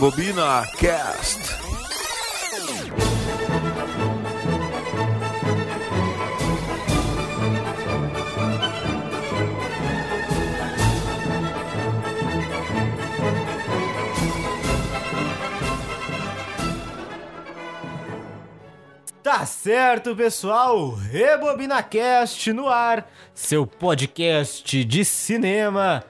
Rebobina Cast. Tá certo, pessoal. RebobinaCast no ar, seu podcast de cinema.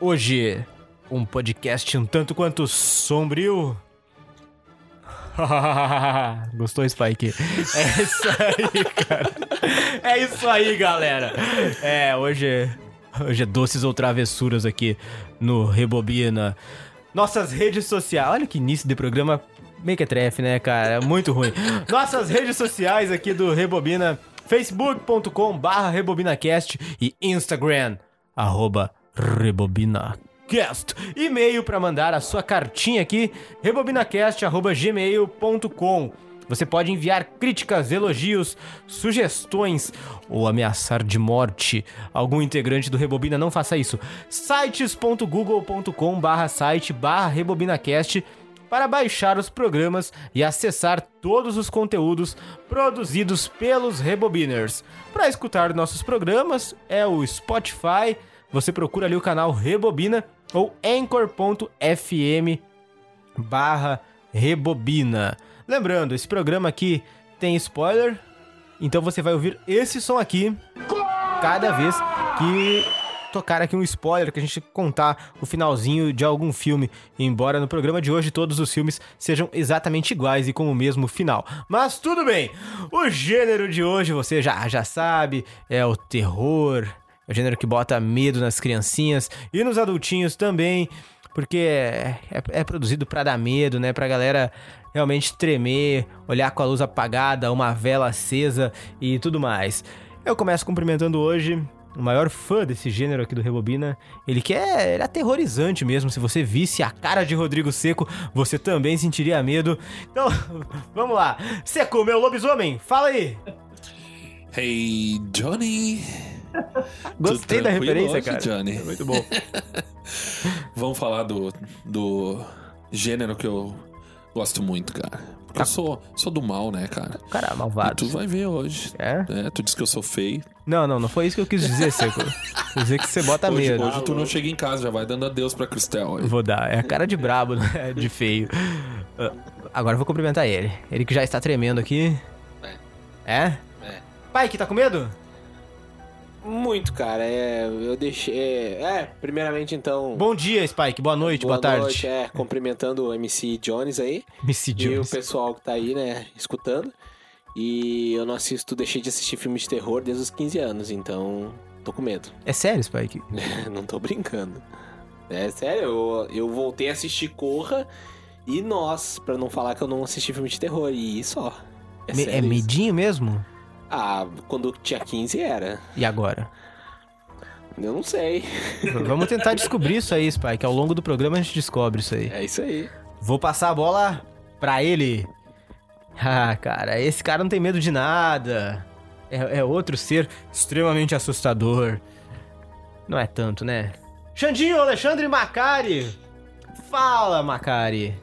Hoje, um podcast um tanto quanto sombrio. Gostou, Spike? É isso aí, cara. É isso aí, galera. É, hoje, hoje é doces ou travessuras aqui no Rebobina. Nossas redes sociais. Olha que início de programa mequetrefe, né, cara? Muito ruim. Nossas redes sociais aqui do Rebobina, facebook.com barra rebobinacast e Instagram, arroba rebobinacast. E-mail para mandar a sua cartinha aqui, rebobinacast.gmail.com. Você pode enviar críticas, elogios, sugestões ou ameaçar de morte algum integrante do Rebobina. Não faça isso. sites.google.com barra site barra rebobinacast para baixar os programas e acessar todos os conteúdos produzidos pelos Rebobiners. Para escutar nossos programas é o Spotify, você procura ali o canal Rebobina ou anchor.fm barra Rebobina. Lembrando, esse programa aqui tem spoiler, então você vai ouvir esse som aqui cada vez que tocar aqui um spoiler que a gente contar o finalzinho de algum filme, embora no programa de hoje todos os filmes sejam exatamente iguais e com o mesmo final. Mas tudo bem. O gênero de hoje você já já sabe, é o terror, é o gênero que bota medo nas criancinhas e nos adultinhos também, porque é, é, é produzido para dar medo, né, pra galera realmente tremer, olhar com a luz apagada, uma vela acesa e tudo mais. Eu começo cumprimentando hoje o maior fã desse gênero aqui do Rebobina. Ele que é, ele é aterrorizante mesmo. Se você visse a cara de Rodrigo Seco, você também sentiria medo. Então, vamos lá. Seco, meu lobisomem, fala aí. Hey, Johnny. Gostei da referência, hoje, cara. Johnny? Muito bom. Vamos falar do, do gênero que eu gosto muito, cara. Porque eu sou, sou do mal, né, cara? Cara, E malvado. tu vai ver hoje. É? É, tu disse que eu sou feio. Não, não, não foi isso que eu quis dizer, Seco. Quis dizer que você bota Hoje, medo. hoje tu não chega em casa, já vai dando adeus pra Cristel. aí. Vou dar. É a cara de brabo, né? De feio. Ah, Agora eu vou cumprimentar ele. Ele que já está tremendo aqui. É? É. Pai, que tá com medo? Muito, cara. É, eu deixei. É, é, primeiramente então. Bom dia, Spike. Boa noite, boa, tarde. noite, é, cumprimentando o MC Jones aí. Missy E o Jones. pessoal que tá aí, né, escutando. E eu não assisto, deixei de assistir filme de terror desde os 15 anos, então tô com medo. É sério, Spike? não tô brincando. É sério, eu, eu voltei a assistir Corra e Nós, pra não falar que eu não assisti filme de terror, e só. É, Me- sério é medinho mesmo? Ah, quando tinha 15 era. E agora? Eu não sei. Vamos tentar descobrir isso aí, Spike. Ao longo do programa a gente descobre isso aí. É isso aí. Vou passar a bola pra ele. Ah, cara, esse cara não tem medo de nada. É, é outro ser extremamente assustador. Não é tanto, né? Xandinho, Alexandre Macari. Fala, Macari.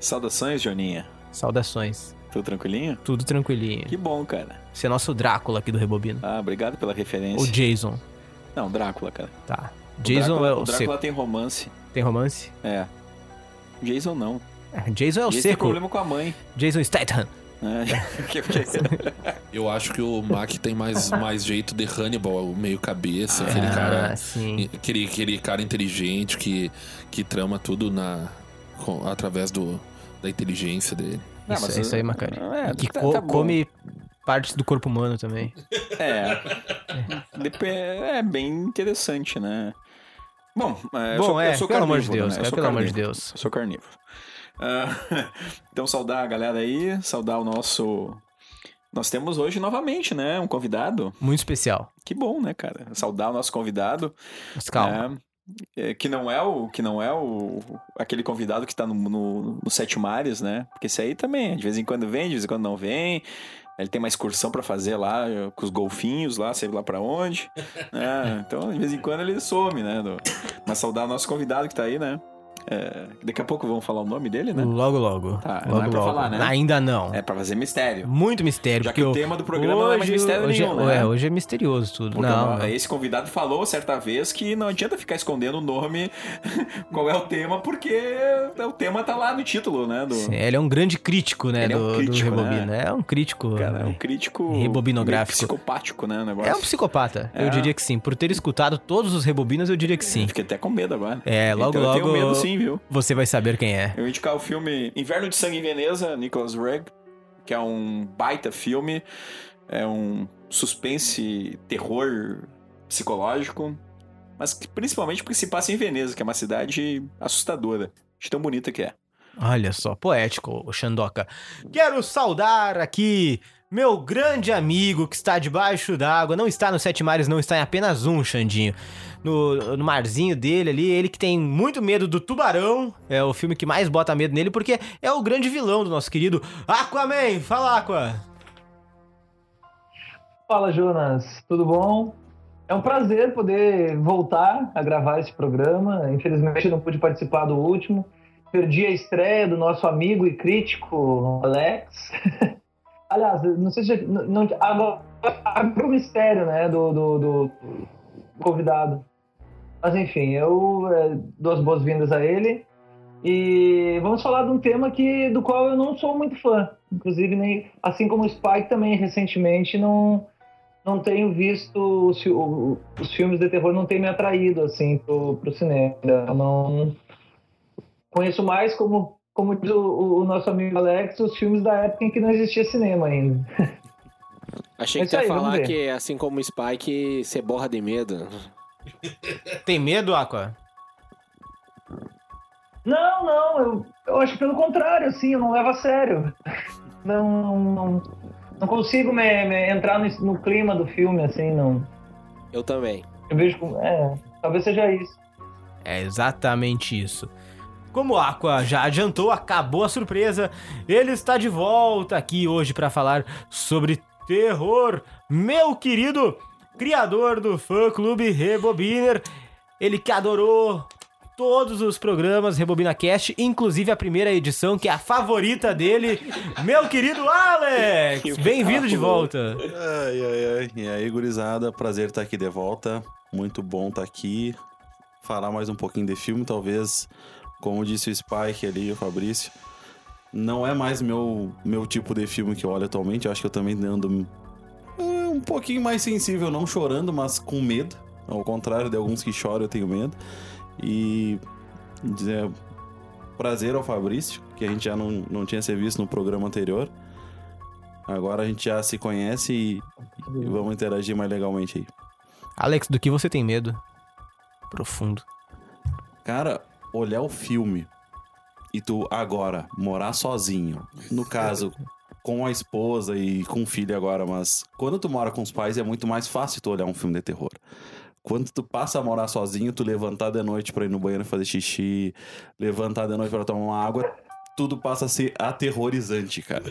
Saudações, Joninha. Saudações. Tudo tranquilinho? Tudo tranquilinho. Que bom, cara. Você é nosso Drácula aqui do Rebobino. Ah, obrigado pela referência. O Jason. Não, Drácula, cara. Tá. O Jason Drácula, é o, o Drácula seco. tem romance. Tem romance? É. Jason não. É, Jason é o Jason tem seco. problema com a mãe. Jason Statham. É. Eu acho que o Mac tem mais, mais jeito de Hannibal, meio cabeça, aquele Ah, cara. sim. Aquele, aquele cara inteligente que, que trama tudo na, com- através do, da inteligência dele. Ah, Isso, mas é isso aí, Macari. é, que tá- co- tá come partes do corpo humano também. É. Dep- É bem interessante, né? Bom, é, eu Bom, sou, é, eu sou pelo amor de Deus, né? Eu é, sou pelo amor de. Deus. Eu sou carnívoro. Ah, então, saudar a galera aí, saudar o nosso. Nós temos hoje novamente, né? Um convidado. Muito especial. Que bom, né, cara? Saudar o nosso convidado. Mas calma. É, é, que não é o que não é o aquele convidado que tá no, no, no Sete Mares, né? Porque esse aí também, de vez em quando vem, de vez em quando não vem. Ele tem uma excursão pra fazer lá eh, com os golfinhos lá, sei lá pra onde. né? Então, de vez em quando ele some, né? do- Mas saudar o nosso convidado que tá aí, né? É, daqui a pouco vamos falar o nome dele, né? Logo, logo. Tá, não logo, é pra logo. falar, né? Ainda não. É pra fazer mistério. Muito mistério. Já que o tema do programa não é mais mistério hoje, nenhum, é, né? É, hoje é misterioso tudo. Porque não, esse convidado falou certa vez que não adianta ficar escondendo o nome, qual é o tema, porque o tema tá lá no título, né? Do... Sim, Ele é um grande crítico, né, Ele é um do, crítico, do Rebobina. né? É um crítico. Cara, é um né? crítico Rebobinográfico. psicopático, né? Negócio. É um psicopata. É. Eu diria que sim. Por ter escutado todos os Rebobinas, eu diria que sim. Fiquei até com medo agora. É, logo, então, logo. Eu tenho medo sim, viu? Você vai saber quem é. Eu vou indicar o filme Inverno de Sangue em Veneza, Nicholas Reg, que é um baita filme. É um suspense, terror psicológico. Mas que- principalmente porque se passa em Veneza, que é uma cidade assustadora. De tão bonita que é. Olha só, poético, o Xandoca. Quero saudar aqui meu grande amigo que está debaixo d'água. Não está no Sete Mares, não está em apenas um, Xandinho. No, no marzinho dele ali, ele que tem muito medo do tubarão. É o filme que mais bota medo nele, porque é o grande vilão do nosso querido Aquaman. Fala, Aqua. Fala, Jonas, tudo bom? É um prazer poder voltar a gravar esse programa. Infelizmente, não pude participar do último. Perdi a estreia do nosso amigo e crítico Alex. Aliás, não sei se. Não, não, agora abre o mistério né, do, do, do convidado. Mas enfim, eu é, dou as boas-vindas a ele. E vamos falar de um tema que, do qual eu não sou muito fã. Inclusive, nem, assim como o Spike também recentemente não, não tenho visto os, os filmes de terror, não tem me atraído assim pro, pro cinema. Eu não conheço mais como como diz o, o nosso amigo Alex, os filmes da época em que não existia cinema ainda. Achei É que você ia falar que, assim como o Spike, você borra de medo. Tem medo, Aqua? Não, não, eu, eu acho pelo contrário, assim, eu não levo a sério. Não, não, não consigo me, me entrar no, no clima do filme, assim, não. Eu também. Eu vejo como. É, talvez seja isso. É exatamente isso. Como o Aqua já adiantou, acabou a surpresa. Ele está de volta aqui hoje para falar sobre terror. Meu querido criador do fã clube Rebobiner, ele que adorou todos os programas Rebobina Cast, inclusive a primeira edição, que é a favorita dele. Meu querido Alex, bem-vindo de volta. Ai, ai, ai. E aí, gurizada, prazer estar aqui de volta. Muito bom estar aqui. Falar mais um pouquinho de filme, talvez, como disse o Spike ali, o Fabrício. Não é mais meu, meu tipo de filme que eu olho atualmente. Eu acho que eu também ando é, um pouquinho mais sensível, não chorando, mas com medo. Ao contrário de alguns que choram, eu tenho medo. E dizer prazer ao Fabrício, que a gente já não, não tinha se visto no programa anterior. Agora a gente já se conhece e, e vamos interagir mais legalmente aí. Alex, do que você tem medo? Profundo. Cara, olhar o filme e tu agora morar sozinho, no caso com a esposa e com o filho agora, mas quando tu mora com os pais é muito mais fácil tu olhar um filme de terror. Quando tu passa a morar sozinho, tu levantar de noite pra ir no banheiro fazer xixi, levantar de noite pra tomar uma água, tudo passa a ser aterrorizante, cara.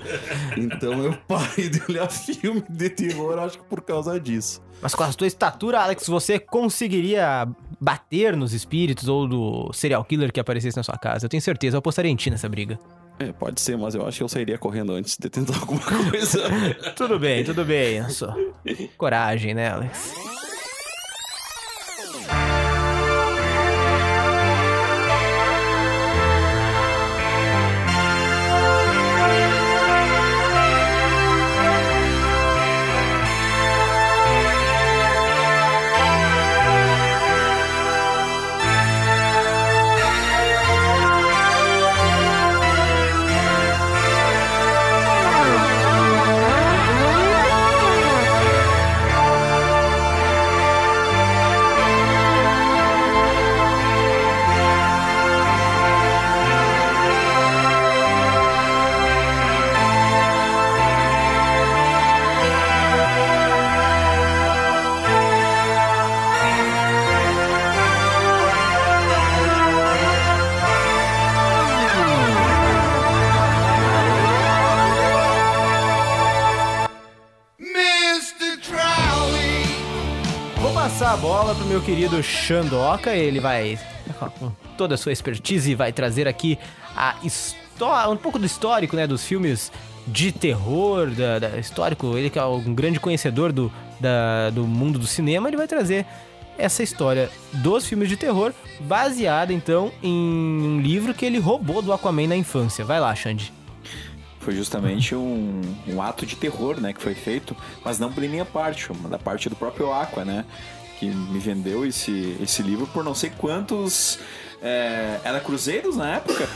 Então eu parei de olhar filme de terror, acho que por causa disso. Mas com a tua estatura, Alex, você conseguiria bater nos espíritos ou do serial killer que aparecesse na sua casa? Eu tenho certeza, eu apostaria em ti nessa briga. É, pode ser, mas eu acho que eu sairia correndo antes de tentar alguma coisa. Tudo bem, tudo bem. Coragem, né, Alex? Querido Xandoca, ele vai com toda a sua expertise, vai trazer aqui a história, um pouco do histórico, né, dos filmes de terror, da, da- histórico. Ele que é um grande conhecedor do, da- do mundo do cinema, ele vai trazer essa história dos filmes de terror, baseada então em um livro que ele roubou do Aquaman na infância. Vai lá, Xande. Foi justamente um, um ato de terror, né, que foi feito, mas não por minha parte, da parte do próprio Aqua, né, que me vendeu esse, esse livro por não sei quantos é, era cruzeiros na época.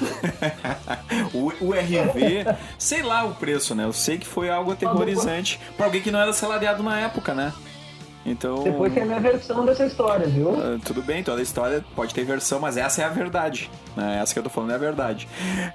o, o RV, sei lá o preço, né? Eu sei que foi algo aterrorizante pra alguém que não era salariado na época, né? Então. Depois tem a minha versão dessa história, viu? Ah, tudo bem, toda história pode ter versão, mas essa é a verdade. Né? Essa que eu tô falando é a verdade.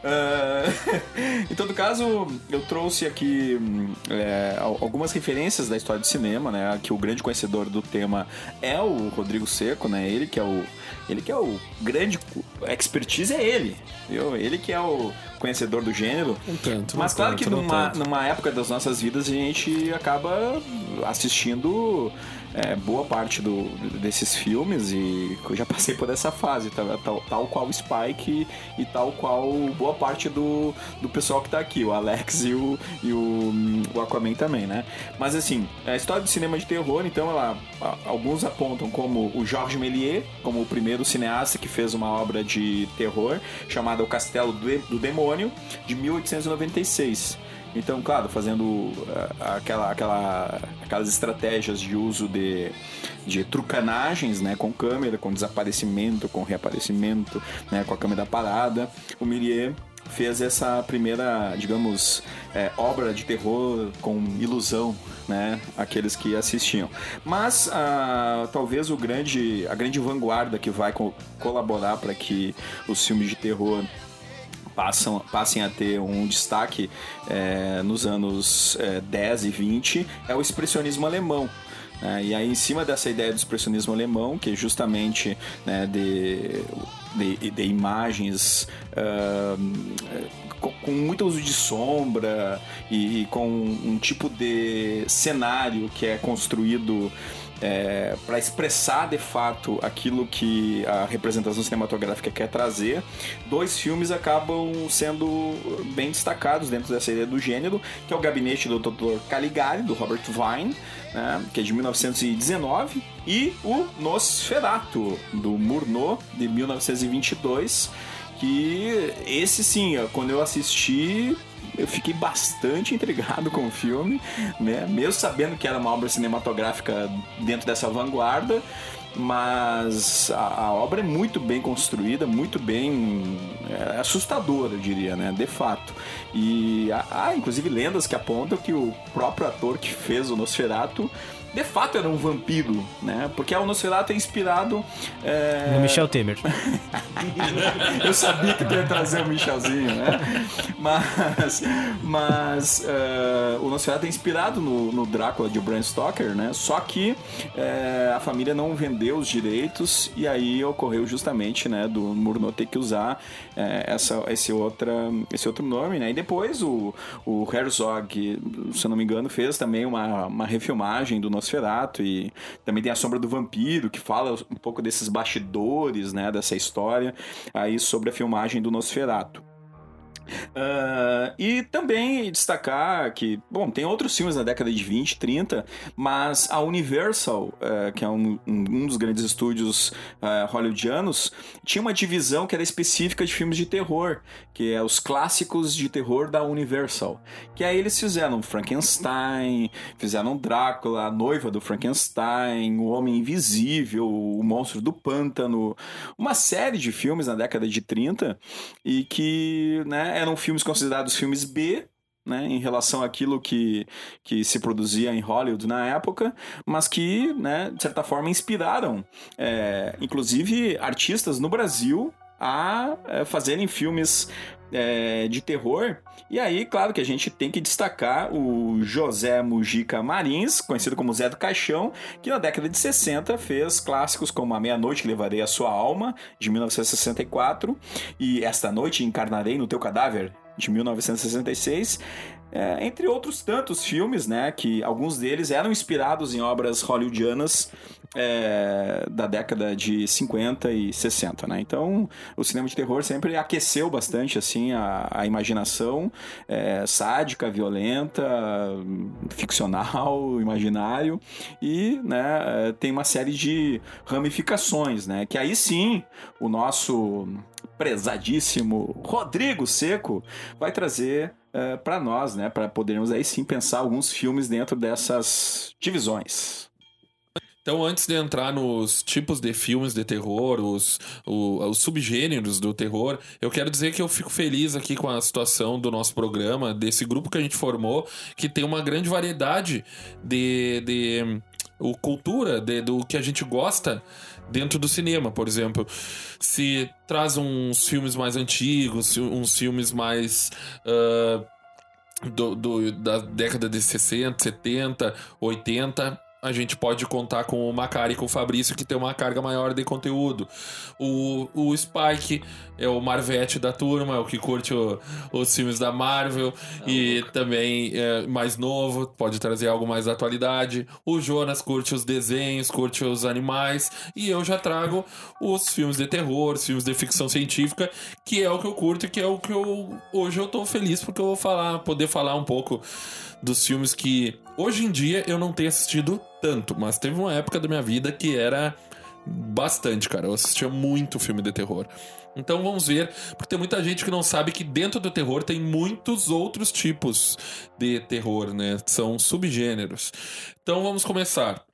Ah, em todo caso, eu trouxe aqui hum, é, al- algumas referências da história do cinema, né? Que o grande conhecedor do tema é o Rodrigo Seco, né? Ele que é o. Ele que é o grande. A expertise é ele. Viu? Ele que é o conhecedor do gênero. Não tanto, Mas não claro tanto, que numa, numa época das nossas vidas a gente acaba assistindo é, boa parte do, desses filmes e eu já passei por essa fase, tal, tal, tal qual Spike e tal qual boa parte do, do pessoal que tá aqui, o Alex e o, e o, o Aquaman também, né? Mas assim, a história do cinema de terror, então, ela, alguns apontam como o Georges Méliès, como o primeiro cineasta que fez uma obra de terror chamada O Castelo do Demônio, de 1896. Então, claro, fazendo ah, aquela, aquela, aquelas estratégias de uso de, de trucanagens, né, com câmera, com desaparecimento, com reaparecimento, né, com a câmera parada, o Méliès fez essa primeira, digamos, é, obra de terror com ilusão, né, aqueles que assistiam. Mas ah, talvez o grande, a grande vanguarda que vai co- colaborar para que os filmes de terror passam, passem a ter um destaque é, nos anos é, 10 e 20 é o expressionismo alemão. né? e aí, em cima dessa ideia do expressionismo alemão, que é justamente né, de, de, de imagens ah, com, com muito uso de sombra e, e com um tipo de cenário que é construído para expressar de fato aquilo que a representação cinematográfica quer trazer, dois filmes acabam sendo bem destacados dentro dessa ideia do gênero, que é o Gabinete do Dr. Caligari, do Robert Vine, né, que é de 1919, e o Nosferatu, do Murnau, de 1922, que esse sim, quando eu assisti, eu fiquei bastante intrigado com o filme, né? Mesmo sabendo que era uma obra cinematográfica dentro dessa vanguarda, mas a, a obra é muito bem construída, muito bem é, assustadora, eu diria, né? De fato. E há, há, inclusive lendas que apontam que o próprio ator que fez o Nosferatu de fato era um vampiro, né? Porque o Nosferatu é inspirado é, No Michel Temer. eu sabia que tu ia trazer o Michelzinho, né? Mas, mas eh, o Nosferatu é inspirado no, no Drácula de Bram Stoker, né? Só que eh, a família não vendeu os direitos e aí ocorreu justamente, né, do Murnau ter que usar eh, essa, esse, outra, esse outro nome, né? E depois o, o Herzog, se eu não me engano, fez também uma, uma refilmagem do Nosferatu e também tem a Sombra do Vampiro, que fala um pouco desses bastidores, né, dessa história aí sobre a filmagem do Nosferatu. Uh, e também destacar que, bom, tem outros filmes na década de 20, 30, mas a Universal, uh, que é um, um, dos grandes estúdios uh, hollywoodianos, tinha uma divisão que era específica de filmes de terror, que é os clássicos de terror da Universal. Que aí eles fizeram Frankenstein, fizeram Drácula, a noiva do Frankenstein, o Homem Invisível, o Monstro do Pântano, uma série de filmes na década de 30 e que, né, eram filmes considerados filmes B, né, em relação àquilo que, que se produzia em Hollywood na época, mas que, né, de certa forma, inspiraram, é, inclusive, artistas no Brasil a é, fazerem filmes é, de terror. E aí, claro que a gente tem que destacar o José Mujica Marins, conhecido como Zé do Caixão, que na década de 60 fez clássicos como A Meia-Noite Levarei a Sua Alma, de 1964, e Esta Noite Encarnarei no Teu Cadáver, de 1966. É, entre outros tantos filmes, né? Que alguns deles eram inspirados em obras hollywoodianas é, da década de 50 e 60, né? Então, o cinema de terror sempre aqueceu bastante, assim, a, a imaginação é, sádica, violenta, ficcional, imaginário e, né, é, tem uma série de ramificações, né? Que aí sim, o nosso prezadíssimo Rodrigo Seco vai trazer uh, para nós, né, para podermos aí sim pensar alguns filmes dentro dessas divisões. Então, antes de entrar nos tipos de filmes de terror, os, o- os subgêneros do terror, eu quero dizer que eu fico feliz aqui com a situação do nosso programa, desse grupo que a gente formou, que tem uma grande variedade de, de o, cultura, de- do que a gente gosta dentro do cinema, por exemplo. Se traz uns filmes mais antigos, uns filmes mais. ah, do, do- da década de 60, 70, 80, a gente pode contar com o Macari e com o Fabrício, que tem uma carga maior de conteúdo. O, o Spike é o Marvete da turma, é o que curte o- os filmes da Marvel e também é mais novo, pode trazer algo mais da atualidade. O Jonas curte os desenhos, curte os animais e eu já trago os filmes de terror, os filmes de ficção científica, que é o que eu curto e que é o que eu hoje eu tô feliz porque eu vou falar, poder falar um pouco dos filmes que hoje em dia eu não tenho assistido tanto, mas teve uma época da minha vida que era bastante, cara. Eu assistia muito filme de terror. Então vamos ver, porque tem muita gente que não sabe que dentro do terror tem muitos outros tipos de terror, né? São subgêneros. Então vamos começar.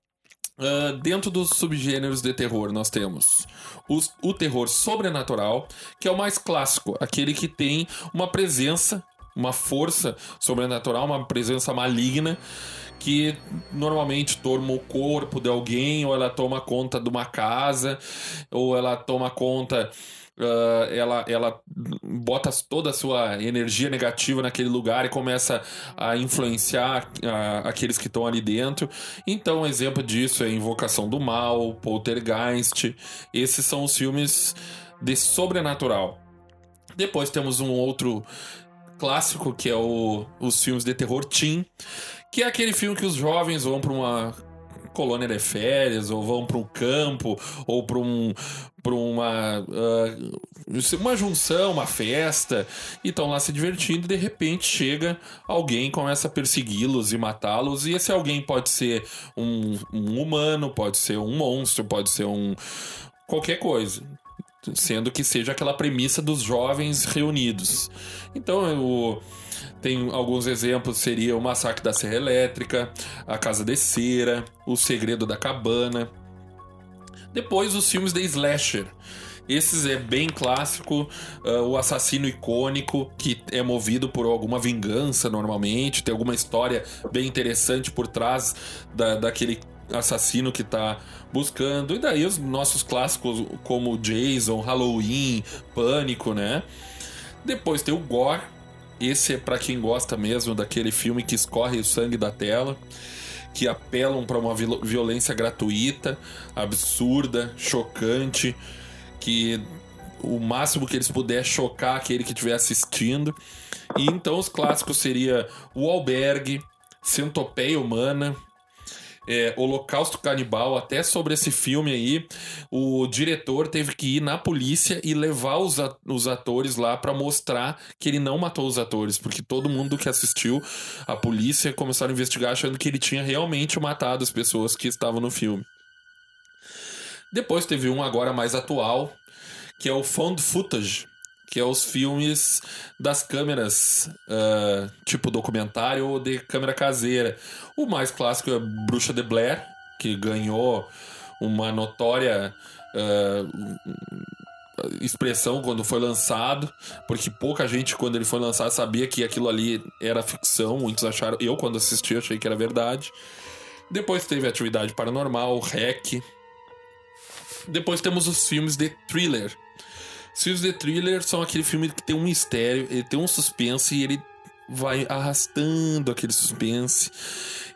Ah, dentro dos subgêneros de terror, nós temos os- o terror sobrenatural, que é o mais clássico, aquele que tem uma presença, uma força sobrenatural, uma presença maligna que normalmente toma o corpo de alguém, ou ela toma conta de uma casa, ou ela toma conta. ah, ela, ela bota toda a sua energia negativa naquele lugar e começa a influenciar ah, aqueles que estão ali dentro. Então, um exemplo disso é Invocação do Mal, Poltergeist. Esses são os filmes de sobrenatural. Depois temos um outro clássico que é o, os filmes de terror teen, que é aquele filme que os jovens vão para uma colônia de férias ou vão para um campo ou para um uma ah, uma junção, uma festa e estão lá se divertindo e de repente chega alguém começa a persegui-los e matá-los e esse alguém pode ser um, um humano, pode ser um monstro, pode ser um qualquer coisa sendo que seja aquela premissa dos jovens reunidos. Então, tem alguns exemplos, seria o Massacre da Serra Elétrica, A Casa de Cera, O Segredo da Cabana. Depois, os filmes de slasher. Esses é bem clássico, ah, o assassino icônico, que é movido por alguma vingança normalmente, tem alguma história bem interessante por trás da, daquele assassino que tá buscando. E daí os nossos clássicos como Jason, Halloween, Pânico, né? Depois tem o Gore. Esse é pra quem gosta mesmo daquele filme que escorre o sangue da tela, que apelam para uma viol- violência gratuita, absurda, chocante, que o máximo que eles puderem chocar aquele que estiver assistindo. E então os clássicos seria O Albergue, Centopeia Humana, é, Holocausto Canibal, até sobre esse filme aí, o diretor teve que ir na polícia e levar os, os atores lá pra mostrar que ele não matou os atores, porque todo mundo que assistiu, a polícia começaram a investigar achando que ele tinha realmente matado as pessoas que estavam no filme. Depois teve um agora mais atual, que é o Found Footage, que é os filmes das câmeras, ah, tipo documentário ou de câmera caseira. O mais clássico é Bruxa de Blair, que ganhou uma notória ah, expressão quando foi lançado, porque pouca gente, quando ele foi lançado, sabia que aquilo ali era ficção. Muitos acharam. Eu, quando assisti, achei que era verdade. Depois teve Atividade Paranormal, REC. Depois temos os filmes de thriller. Filmes de thriller são aquele filme que tem um mistério, ele tem um suspense e ele vai arrastando aquele suspense.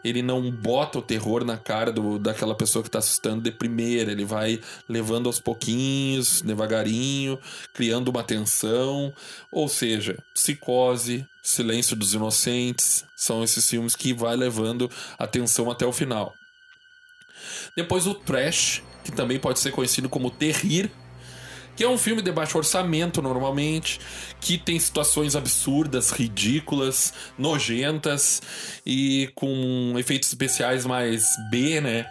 ele não bota o terror na cara do, daquela pessoa que tá assustando de primeira. Ele vai levando aos pouquinhos, devagarinho, criando uma tensão. Ou seja, Psicose, Silêncio dos Inocentes, são esses filmes que vai levando a tensão até o final. Depois o Trash, que também pode ser conhecido como Terrir, que é um filme de baixo orçamento normalmente, que tem situações absurdas, ridículas, nojentas e com efeitos especiais mais B, né?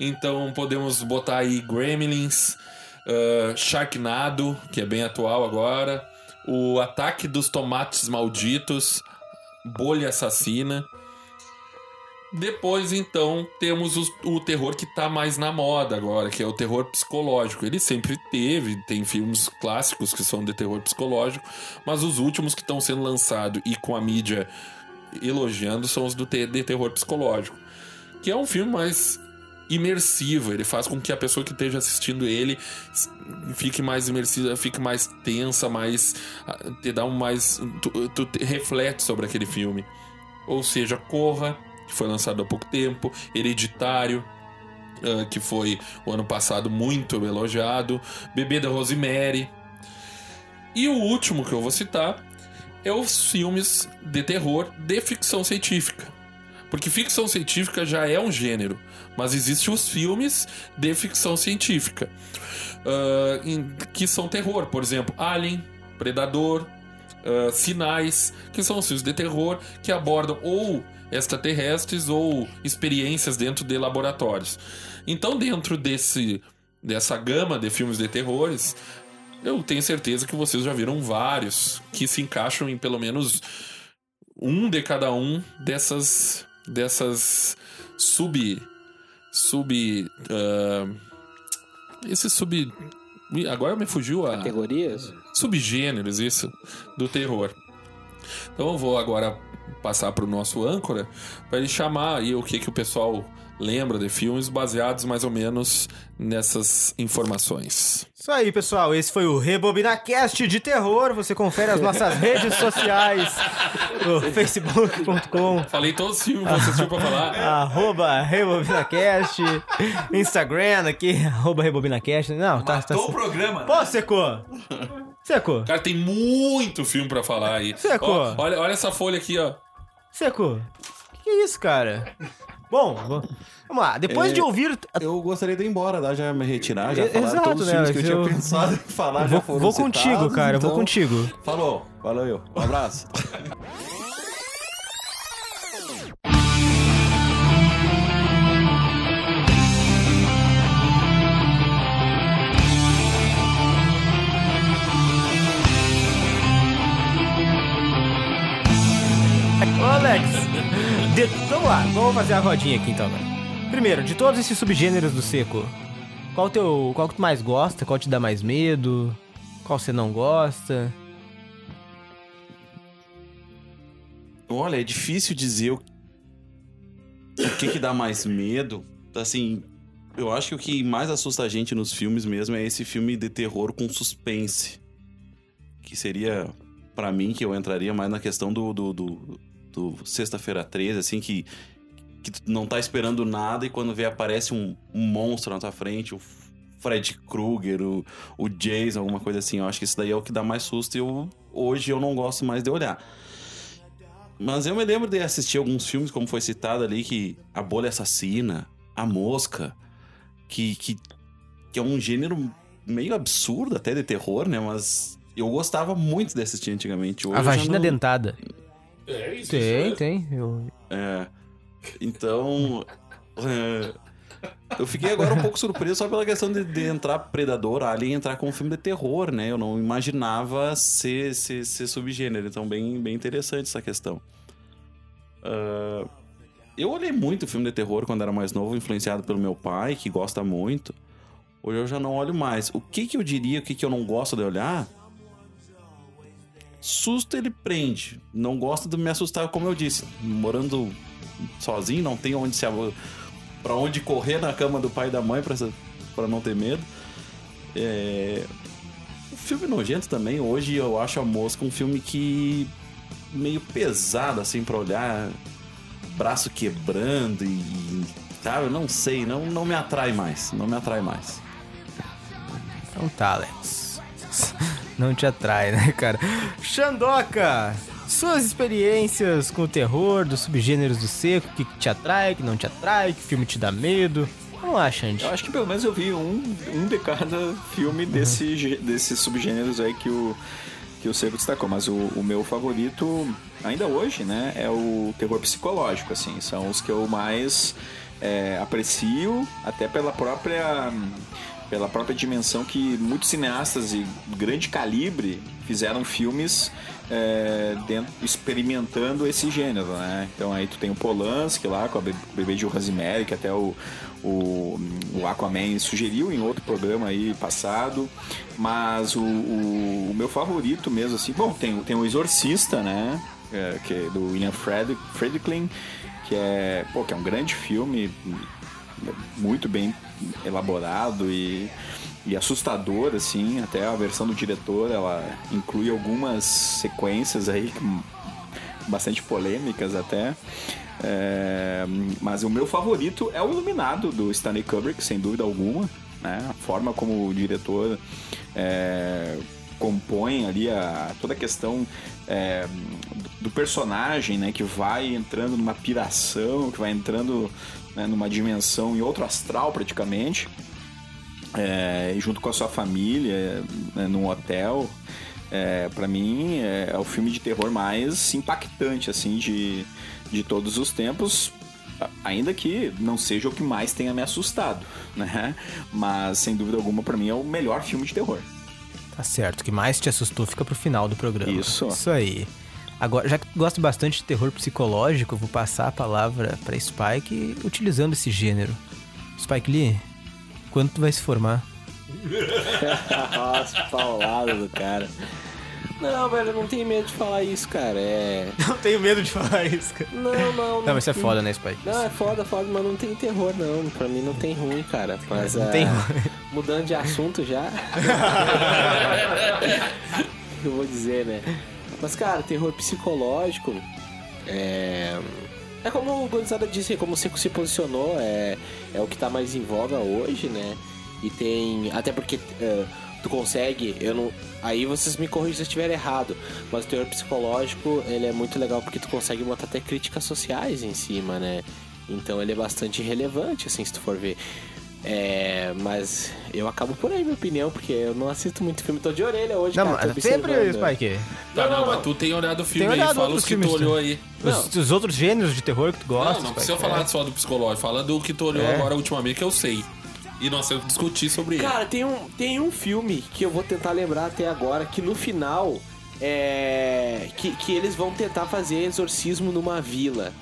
Então podemos botar aí Gremlins, uh, Sharknado, que é bem atual agora, o Ataque dos Tomates Malditos, Bolha Assassina. Depois, então, temos o, o, terror que tá mais na moda agora, que é o terror psicológico. Ele sempre teve, tem filmes clássicos que são de terror psicológico, mas os últimos que estão sendo lançados e com a mídia elogiando são os do de terror psicológico. Que é um filme mais imersivo, ele faz com que a pessoa que esteja assistindo ele fique mais imersiva, fique mais tensa, mais te dá um mais tu, tu reflete sobre aquele filme. Ou seja, corra que foi lançado há pouco tempo, Hereditário, uh, que foi o ano passado muito elogiado, Bebê da Rosemary. E o último que eu vou citar é os filmes de terror de ficção científica. Porque ficção científica já é um gênero, mas existem os filmes de ficção científica uh, em, que são terror, por exemplo, Alien, Predador, uh, Sinais, que são os filmes de terror que abordam ou extraterrestres ou experiências dentro de laboratórios. Então, dentro desse dessa gama de filmes de terrores, eu tenho certeza que vocês já viram vários que se encaixam em pelo menos um de cada um dessas dessas sub sub uh, esse sub agora me fugiu a categorias subgêneros isso do terror então eu vou agora passar para o nosso âncora para ele chamar aí o que, que o pessoal lembra de filmes baseados mais ou menos nessas informações. Isso aí, pessoal. Esse foi o RebobinaCast de terror. Você confere as nossas redes sociais, o facebook.com. Falei todos os filmes que você assistiu pra falar. arroba RebobinaCast, Instagram aqui, arroba RebobinaCast. Não, tá... Matou tá... o programa. Pô, secou. Secou. Cara, tem muito filme pra falar aí. Secou. Ó, olha, olha essa folha aqui, ó. Secou. Que, que é isso, cara? Bom, vamos lá. Depois É, de ouvir. Eu gostaria de ir embora, tá? já me retirar, já E- falar exato, todos os né, filmes que eu eu- tinha pensado em falar. já Vou, foram vou citados, contigo, cara. eu Vou então- contigo. Falou, valeu, um abraço. De- vamos lá, vamos fazer a rodinha aqui então. agora. Primeiro, de todos esses subgêneros do seco, qual teu, qual que tu mais gosta? Qual te dá mais medo? Qual você não gosta? Olha, é difícil dizer o, o que que dá mais medo. Assim, eu acho que o que mais assusta a gente nos filmes mesmo é esse filme de terror com suspense. Que seria, pra mim, que eu entraria mais na questão do, do, do, do Sexta-feira 13, assim, que, que tu não tá esperando nada e quando vê aparece um, um monstro na tua frente, o Fred Krueger, o, o Jason, alguma coisa assim. Eu acho que isso daí é o que dá mais susto e eu, hoje eu não gosto mais de olhar. Mas eu me lembro de assistir alguns filmes, como foi citado ali, que A Bolha Assassina, A Mosca, que, que, que é um gênero meio absurdo até de terror, né? Mas eu gostava muito de assistir antigamente. Hoje a vagina não- dentada. É isso. Tem, tem. Eu... É. Então. é, eu fiquei agora um pouco surpreso só pela questão de, de entrar Predador, Alien entrar com um filme de terror, né? Eu não imaginava ser, ser, ser subgênero. Então, bem, bem interessante essa questão. Ah, eu olhei muito filme de terror quando era mais novo, influenciado pelo meu pai, que gosta muito. Hoje eu já não olho mais. O que que eu diria, o que que eu não gosto de olhar? Susto ele prende. Não gosta de me assustar, como eu disse. Morando sozinho, não tem onde se para onde correr na cama do pai e da mãe para não ter medo. É... O filme nojento também. Hoje eu acho a Mosca um filme que meio pesado assim para olhar. braço quebrando e. Sabe, eu não sei, não, não me atrai mais. Não me atrai mais. Então tá, Alex. Não te atrai, né, cara? Xandoca! Suas experiências com o terror, dos subgêneros do seco, o que te atrai, o que não te atrai, que filme te dá medo. Vamos lá, Xande. Eu acho que pelo menos eu vi um, um de cada filme desse, gê- desses subgêneros aí que o, que o Seco destacou. Mas o, o meu favorito, ainda hoje, né, é o terror psicológico, assim. São os que eu mais é, aprecio, até pela própria pela própria dimensão que muitos cineastas de grande calibre fizeram filmes é, dentro, experimentando esse gênero, né? Então aí tu tem o Polanski lá com a Be- Bebê de Rosemary, que até o, o, o Aquaman sugeriu em outro programa aí passado, mas o, o, o meu favorito mesmo, assim, bom, tem, tem o Exorcista, né? É, que é do William Fred, que é, pô, que é um grande filme, muito bem elaborado e, e assustador, assim. Até a versão do diretor, ela inclui algumas sequências aí bastante polêmicas até. É, mas o meu favorito é o Iluminado do Stanley Kubrick, sem dúvida alguma. Né? A forma como o diretor é, compõe ali a, toda a questão é, do personagem, né, que vai entrando numa piração, que vai entrando né, numa dimensão em outro astral praticamente, é, junto com a sua família, né, num hotel. É, para mim é, é o filme de terror mais impactante assim de, de todos os tempos ainda que não seja o que mais tenha me assustado né mas sem dúvida alguma para mim é o melhor filme de terror Tá certo. O que mais te assustou fica pro final do programa. Isso. Isso aí. Agora, já que tu gosta bastante de terror psicológico, vou passar a palavra pra Spike utilizando esse gênero. Spike Lee, quando tu vai se formar? Nossa, paulada do cara. Não, velho, eu não tenho medo de falar isso, cara. É. Não tenho medo de falar isso, cara. Não, não. Não, mas isso é foda, né, Spike? Não, é foda, foda, mas não tem terror, não. Pra mim não tem ruim, cara. Mas, Não ah, tem Mudando de assunto já. eu vou dizer, né? Mas, cara, terror psicológico. É. É como o Gonzalo disse, como o Seco se posicionou, é, é o que tá mais em voga hoje, né? E tem. Até porque é, tu consegue, eu não. Aí vocês me corrigem se eu estiver errado. Mas o terror psicológico, ele é muito legal porque tu consegue botar até críticas sociais em cima, né? Então ele é bastante relevante, assim, se tu for ver. É, mas eu acabo por aí, minha opinião, porque eu não assisto muito filme, tô de orelha hoje, Não, cara, mas sempre, observando. Spike. Tá, Não, não, não, mas tu tem olhado o filme Tem aí, olhado fala outros os que tu olhou né? aí. Os, os outros gêneros de terror que tu gosta, não, não precisa é. falar só do psicológico, fala do que tu olhou É. agora ultimamente, que eu sei. E nós temos que discutir sobre ele. Cara, tem um, tem um filme que eu vou tentar lembrar até agora, que no final é. Que, que eles vão tentar fazer exorcismo numa vila.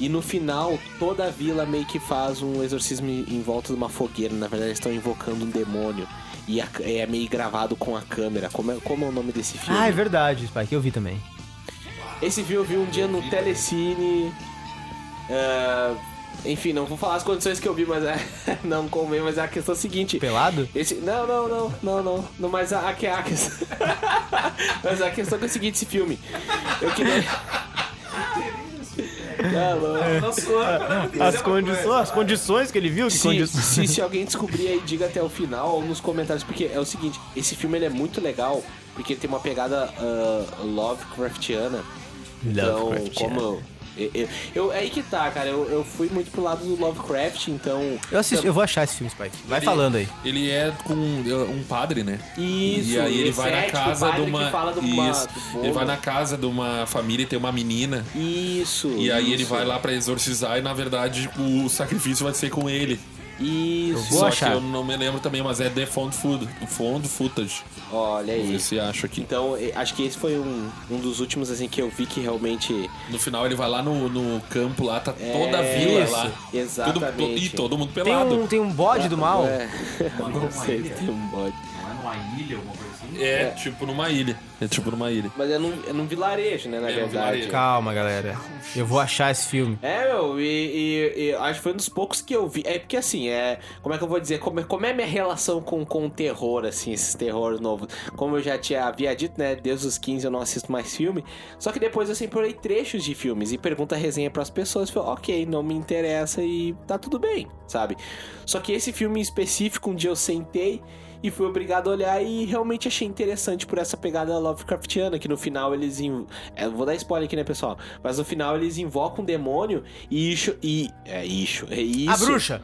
E no final, toda a vila meio que faz um exorcismo em volta de uma fogueira. Na verdade, eles estão invocando um demônio. E a- é meio gravado com a câmera. Como é, como é o nome desse filme? Ah, é verdade, Spike, eu vi também. Esse filme eu vi um dia no Telecine. Ah, enfim, não vou falar as condições que eu vi, mas é. não convém, mas é a questão seguinte. Pelado? Esse, não, não, não, não, não, não, mas a, a, a, questão- mas a questão é, o seguinte, esse filme. Eu queria. Tá louco. As condições, as condições que ele viu, que Se, condições. se, se alguém descobrir aí, diga até o final ou nos comentários, porque é o seguinte, esse filme ele é muito legal, porque ele tem uma pegada ah, Lovecraftiana. Então, como eu, eu, eu- É aí que tá, cara. Eu, eu fui muito pro lado do Lovecraft, então. Eu assisti, eu vou achar esse filme, Spike. Vai Ele- falando aí. Ele é com um padre, né? Isso, e aí ele vai na casa de uma. Isso. do. Ele vai na casa de uma família e tem uma menina. Isso. E aí ele isso, vai lá pra exorcizar e na verdade o sacrifício vai ser com ele. Isso. vou Só achar. que eu não me lembro também, mas é The Found Food, Found Footage. Olha Vamos ver aí. se acha aqui. Então, acho que esse foi um, um dos últimos, assim, que eu vi que realmente... No final ele vai lá no, no campo lá, tá É, toda a vila isso, lá. Tudo, exatamente. e todo mundo Tem pelado. um, tem um bode do mal. É, não sei se tem um bode. Uma ilha, alguma coisa assim? É, tipo numa ilha. É tipo numa ilha. Mas é num, é num vilarejo, né, na É verdade. Calma, galera. Eu vou achar esse filme. É, meu, e, e- e acho que foi um dos poucos que eu vi. É porque assim, é. Como é que eu vou dizer? Como, é- como é a minha relação com, com o terror, assim, esses terrores novos? Como eu já tinha havia dito, né? Desde os 15 eu não assisto mais filme. Só que depois eu sempre olhei trechos de filmes e pergunta a resenha pras pessoas. E falo, ok, não me interessa e tá tudo bem, sabe? Só que esse filme em específico, um dia eu sentei e fui obrigado a olhar e realmente achei interessante por essa pegada Lovecraftiana, que no final eles. In... é, vou dar spoiler aqui, né, pessoal? Mas no final eles invocam um demônio e isso. E. É isso. É isso. A bruxa.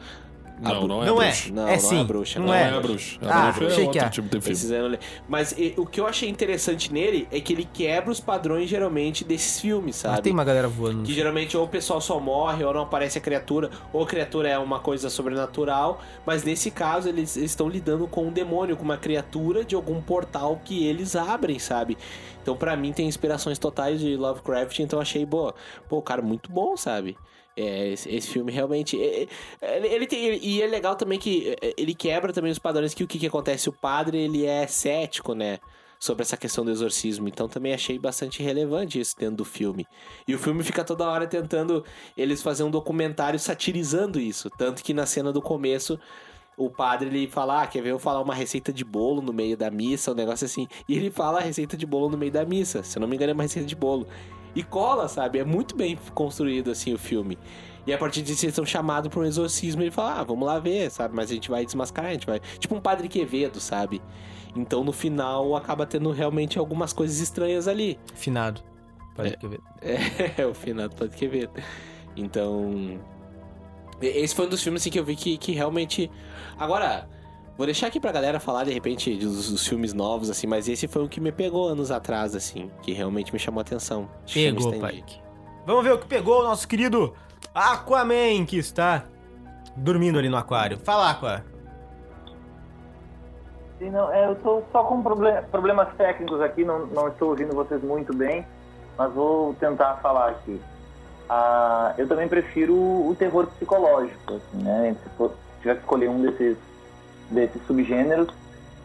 A Não, bru- não é Não é. bruxa. Não, é não sim. é a bruxa. Não Não é. é a bruxa. A Ah, bruxa é achei que outro é. tipo de filme. Precisando ler. Mas e, o que eu achei interessante nele é que ele quebra os padrões, geralmente, desses filmes, Mas sabe? tem uma galera voando. Que geralmente ou o pessoal só morre, ou não aparece a criatura, ou a criatura é uma coisa sobrenatural. Mas nesse caso, eles estão lidando com um demônio, com uma criatura de algum portal que eles abrem, sabe? Então, pra mim, tem inspirações totais de Lovecraft, então achei, boa. Pô, cara, muito bom, sabe? É, esse, esse filme realmente. é- é- ele, ele tem. ele- e é legal também que é, ele quebra também os padrões que o que, que acontece? O padre, ele é cético, né? Sobre essa questão do exorcismo. Então também achei bastante relevante isso dentro do filme. E o filme fica toda hora tentando eles fazer um documentário satirizando isso. Tanto que na cena do começo. O padre ele fala, ah, quer ver eu falar uma receita de bolo no meio da missa, um negócio assim. E ele fala a receita de bolo no meio da missa. Se eu não me engano, é uma receita de bolo. E cola, sabe? É muito bem construído assim o filme. E a partir disso eles são chamados para um exorcismo e ele fala, ah, vamos lá ver, sabe? Mas a gente vai desmascarar, a gente vai. Tipo um padre Quevedo, sabe? Então no final acaba tendo realmente algumas coisas estranhas ali. Finado. Pode ver. É, o final do Padre Quevedo. Então. Esse foi um dos filmes assim, que eu vi que, que realmente. Agora, vou deixar aqui pra galera falar de repente dos, dos filmes novos, assim, mas esse foi o que me pegou anos atrás, assim, que realmente me chamou a atenção. Pegou. Pike. Vamos ver o que pegou o nosso querido Aquaman, que está dormindo ali no aquário. Fala, Aqua. Sim, não, é, eu tô só com proble- problemas técnicos aqui, não, não estou ouvindo vocês muito bem, mas vou tentar falar aqui. Ah, eu também prefiro o terror psicológico, assim, né? Se for- se tiver que escolher um desses, desses subgêneros,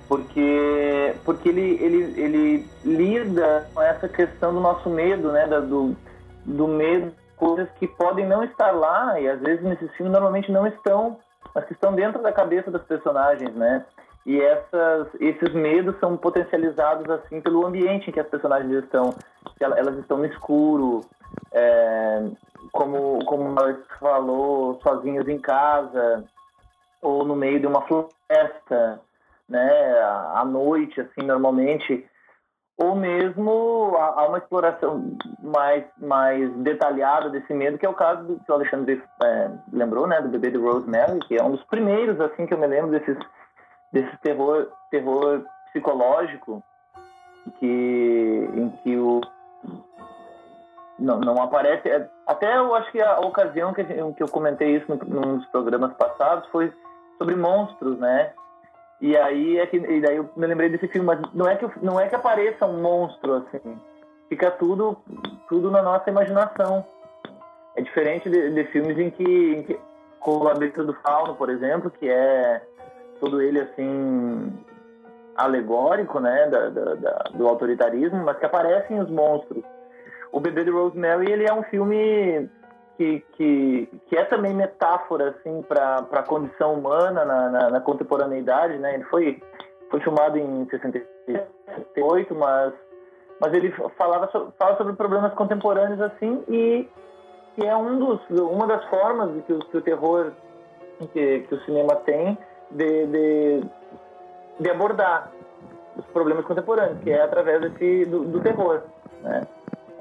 porque, porque ele, ele, ele lida com essa questão do nosso medo, né? Da- do, do medo, coisas que podem não estar lá, e às vezes nesses filmes normalmente não estão, mas que estão dentro da cabeça dos personagens, né? E essas, esses medos são potencializados assim pelo ambiente em que as personagens estão. Elas estão no escuro, é, como como ela falou, sozinhas em casa ou no meio de uma floresta, né? À noite, assim, normalmente. Ou mesmo há uma exploração mais mais detalhada desse medo, que é o caso do que o Alexandre é, lembrou, né? Do bebê de Rosemary, que é um dos primeiros assim que eu me lembro desses desse terror terror psicológico que em que o não, não aparece é- até eu acho que a ocasião que, que eu comentei isso no, nos programas passados foi sobre monstros né? E aí é que e daí eu me lembrei desse filme mas não é que não é que apareça um monstro assim. Fica tudo tudo na nossa imaginação. É diferente de, de filmes em que, em que como o Labirinto do Fauno por exemplo que é todo ele assim alegórico, né, da, da- da- do autoritarismo, mas que aparecem os monstros. O Bebê de Rosemary ele é um filme que, que, que é também metáfora assim para a condição humana na, na, na contemporaneidade, né? Ele foi foi filmado em 68, mas mas ele falava so- fala sobre problemas contemporâneos assim e é um dos uma das formas que o, que o terror que, que o cinema tem de, de, de abordar os problemas contemporâneos, que é através desse, do, do terror. Né?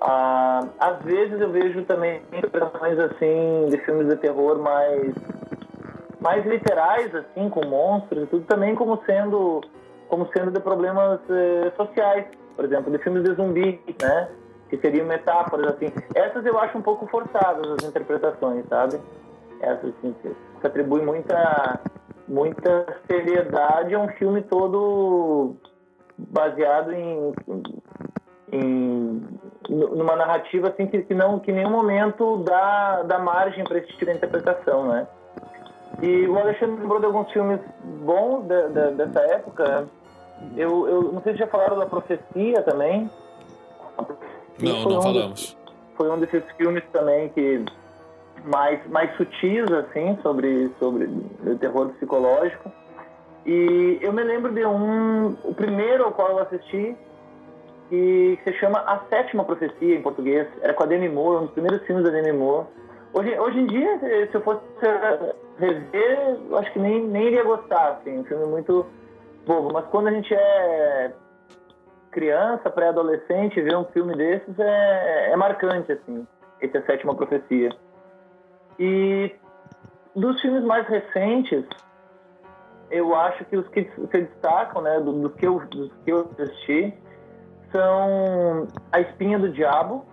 Ah, às vezes eu vejo também interpretações assim de filmes de terror mais mais literais assim com monstros e tudo também como sendo como sendo de problemas eh, sociais. Por exemplo de filmes de zumbi né? Que seriam metáforas assim. Essas eu acho um pouco forçadas as interpretações sabe? Essas assim se atribui muita muita seriedade a um filme todo baseado em, em numa narrativa assim que, que não que em nenhum momento dá, dá margem para esse tipo de interpretação, né? E o Alexandre lembrou de alguns filmes bons de, de, dessa época. eu, eu não sei se já falaram da Profecia também. Não, não um falamos. foi um desses filmes também que mais mais sutis assim sobre sobre o terror psicológico e eu me lembro de um o primeiro ao qual eu assisti que se chama A Sétima Profecia em português. Era com a Demi Moore um dos primeiros filmes da Demi Moore. Hoje hoje em dia se eu fosse rever eu acho que nem nem iria gostar assim. Um filme muito bobo. Mas quando a gente é criança, pré-adolescente, ver um filme desses é, é marcante, assim, esse é a sétima profecia. E dos filmes mais recentes, eu acho que os que se destacam, né, do, do que eu, dos que eu assisti, são A Espinha do Diabo,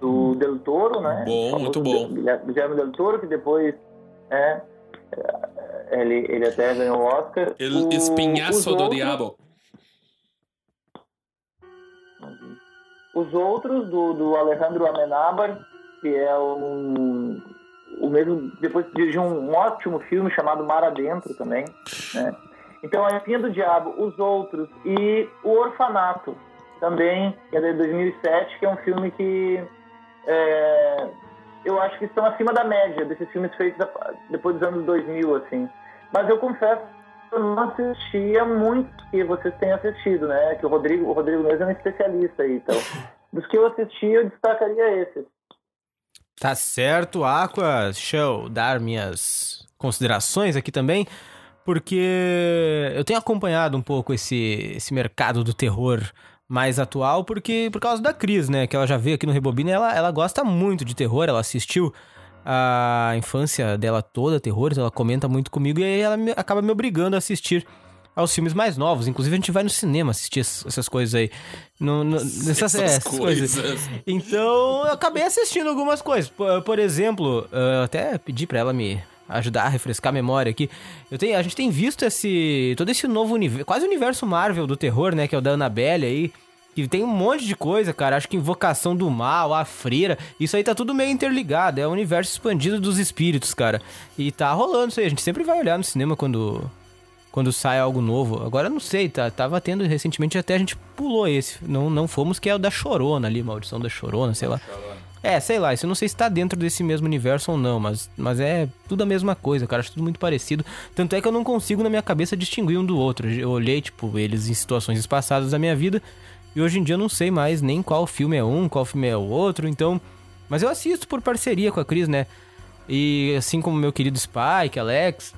do Del Toro, né? Bom, muito bom. Guilherme Del Toro, que depois é, é, ele, ele até ganhou o Oscar. El O- Espinhaço do outros- Diabo. Os outros, do, do Alejandro Amenábar, que é um, o mesmo. Depois dirigiu um, um ótimo filme chamado Mar Adentro também. Né? Então, A Espinha do Diabo, Os Outros e O Orfanato, também, que é de 2007, que é um filme que. é, eu acho que estão acima da média desses filmes feitos depois dos anos 2000, assim. Mas eu confesso que eu não assistia muito que vocês têm assistido, né? Que o Rodrigo, o Rodrigo mesmo é um especialista aí, então. Dos que eu assisti, eu destacaria esses. Tá certo, Aqua. Deixa eu dar minhas considerações aqui também, porque eu tenho acompanhado um pouco esse, esse mercado do terror mais atual, porque por causa da Cris, né? Que ela já veio aqui no Rebobina, ela, ela gosta muito de terror, ela assistiu a infância dela toda, terrores, ela comenta muito comigo e aí ela me- acaba me obrigando a assistir aos filmes mais novos. Inclusive, a gente vai no cinema assistir essas essas coisas aí. No, no- nessas, é, essas coisas. Então, eu acabei assistindo algumas coisas. Por, por exemplo, eu até pedi pra ela me ajudar a refrescar a memória aqui. Eu tenho, a gente tem visto esse todo esse novo universo, quase o universo Marvel do terror, né, que é o da Annabelle aí. Que tem um monte de coisa, cara. Acho que Invocação do Mal, a Freira. Isso aí tá tudo meio interligado. É o universo expandido dos espíritos, cara. E tá rolando isso aí. A gente sempre vai olhar no cinema quando, quando sai algo novo. Agora não sei, tá, tava tendo recentemente, até a gente pulou esse. Não, não fomos, que é o da Chorona ali, Maldição da Chorona, sei lá. É, sei lá, isso eu não sei se tá dentro desse mesmo universo ou não, mas, mas é tudo a mesma coisa, cara, acho tudo muito parecido. Tanto é que eu não consigo na minha cabeça distinguir um do outro. Eu olhei, tipo, eles em situações passadas da minha vida, e hoje em dia eu não sei mais nem qual filme é um, qual filme é o outro, então. Mas eu assisto por parceria com a Cris, né? E assim como meu querido Spike, Alex,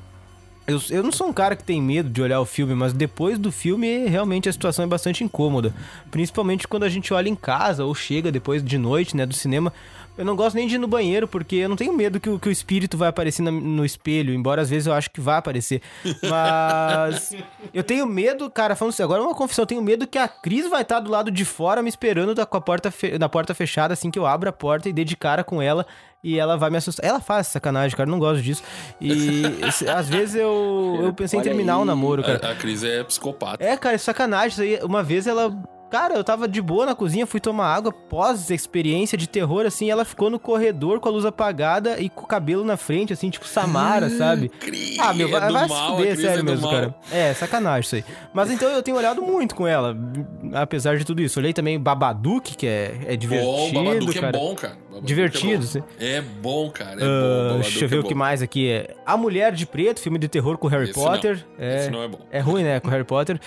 eu, eu não sou um cara que tem medo de olhar o filme, mas depois do filme, realmente a situação é bastante incômoda. Principalmente quando a gente olha em casa ou chega depois de noite, né, do cinema. Eu não gosto nem de ir no banheiro, porque eu não tenho medo que, o- que o espírito vai aparecer na- no espelho, embora às vezes eu acho que vai aparecer. Mas eu tenho medo, cara, falando assim, agora é uma confissão, eu tenho medo que a Cris vai estar do lado de fora me esperando da, com a porta fe- da porta fechada, assim que eu abro a porta e dê de cara com ela e ela vai me assustar. Ela faz sacanagem, cara, eu não gosto disso. E às vezes eu, eu pensei em Olha terminar o aí. namoro, cara. A, a Cris é psicopata. É, cara, é sacanagem. Uma vez ela. Cara, eu tava de boa na cozinha, fui tomar água, pós experiência de terror, assim, ela ficou no corredor com a luz apagada e com o cabelo na frente, assim, tipo Samara, sabe? Cris, Ah, meu, é vai, vai se mal, fuder, sério é do mesmo, mal. cara. É, sacanagem isso aí. Mas então eu tenho olhado muito com ela, apesar de tudo isso. Olhei também Babadook, que é, é divertido, bom, Babadook cara. é bom, cara. Babadook Divertido, É bom, sim. é bom cara. É Ah, bom. Deixa eu ver é o que mais aqui. É A Mulher de Preto, filme de terror com Harry Esse Potter. não. É, Esse não é bom. é ruim, né? Com Harry Potter.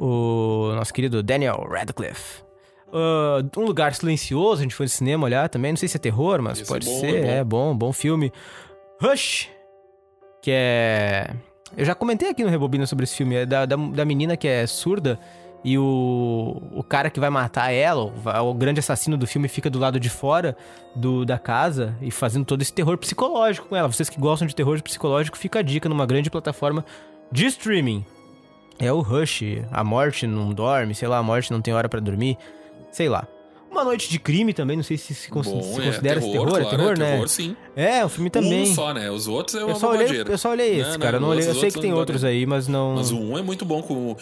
O nosso querido Daniel Radcliffe. Ah, um Lugar Silencioso, a gente foi no cinema olhar também. Não sei se é terror, mas Esse pode é bom, ser. é É bom, bom filme. Rush, que é. Eu já comentei aqui no Rebobina sobre esse filme. É da, da, da menina que é surda e o, o cara que vai matar ela, o, o grande assassino do filme, fica do lado de fora do, da casa e fazendo todo esse terror psicológico com ela. Vocês que gostam de terror psicológico, fica a dica numa grande plataforma de streaming. É o Rush, a morte não dorme, sei lá, a morte não tem hora pra dormir, sei lá. Uma Noite de Crime também, não sei se se, Bom, se é, considera esse terror, claro, é terror, né? terror, sim. É, o filme também. Um só, né? Os outros é uma eu, só olhei, eu só olhei esse, Não, cara. eu não, não olhei, eu sei que tem outros aí, mas não. Mas o um é muito bom com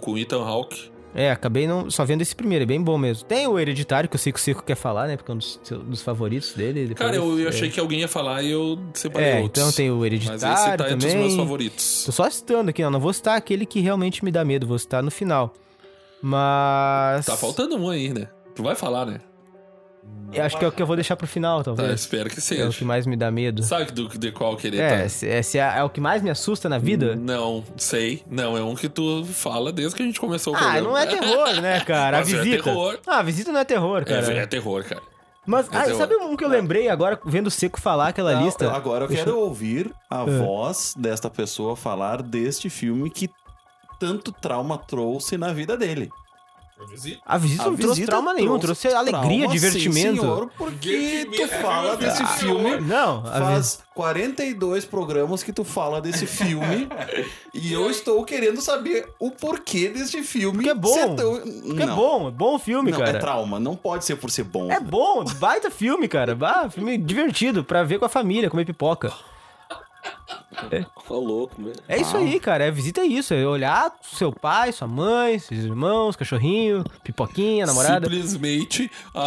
com Ethan Hawke. É, acabei não, só vendo esse primeiro, é bem bom mesmo. Tem o Hereditário, que eu sei que o Cico quer falar, né? Porque é um dos, dos favoritos dele. depois- Cara, eu, eu é. achei que alguém ia falar e eu separei É, outros. então tem o Mas Hereditário esse tá entre os também. meus favoritos. Tô só citando aqui, ó. Não vou citar aquele que realmente me dá medo, vou citar no final. Mas. Tá faltando um aí, né? Tu vai falar, né? Eu acho que é o que eu vou deixar pro final, Tá, talvez. espero que é o seja. que mais me dá medo. Sabe do, de qual que ele É, tá? se, é, se é, é o que mais me assusta na vida. Não, sei. Não, é um que tu fala desde que a gente começou o Ah, programa. não é terror, né, cara? A Mas é visita. terror. Ah, a visita não é terror, cara. É, é terror, cara. Mas, é ah, sabe um que eu lembrei agora, vendo o Seco falar aquela Não, lista? Agora eu Deixa quero ouvir a É. voz desta pessoa falar deste filme que tanto trauma trouxe na vida dele. A visita não trouxe trauma nenhum, trouxe alegria, trauma, sim, divertimento. senhor, porque tu fala desse filme Não, a faz 42 programas que tu fala desse filme e eu estou querendo saber o porquê deste filme. Porque é bom. tão- Porque é bom, é bom filme, Não, cara. é trauma, não pode ser por ser bom. É bom, baita filme, cara. Bah, filme divertido, pra ver com a família, comer pipoca. Ô, louco, mano. É isso aí, cara. É visita é isso. É olhar seu pai, sua mãe, seus irmãos, cachorrinho, pipoquinha, namorada. Simplesmente a-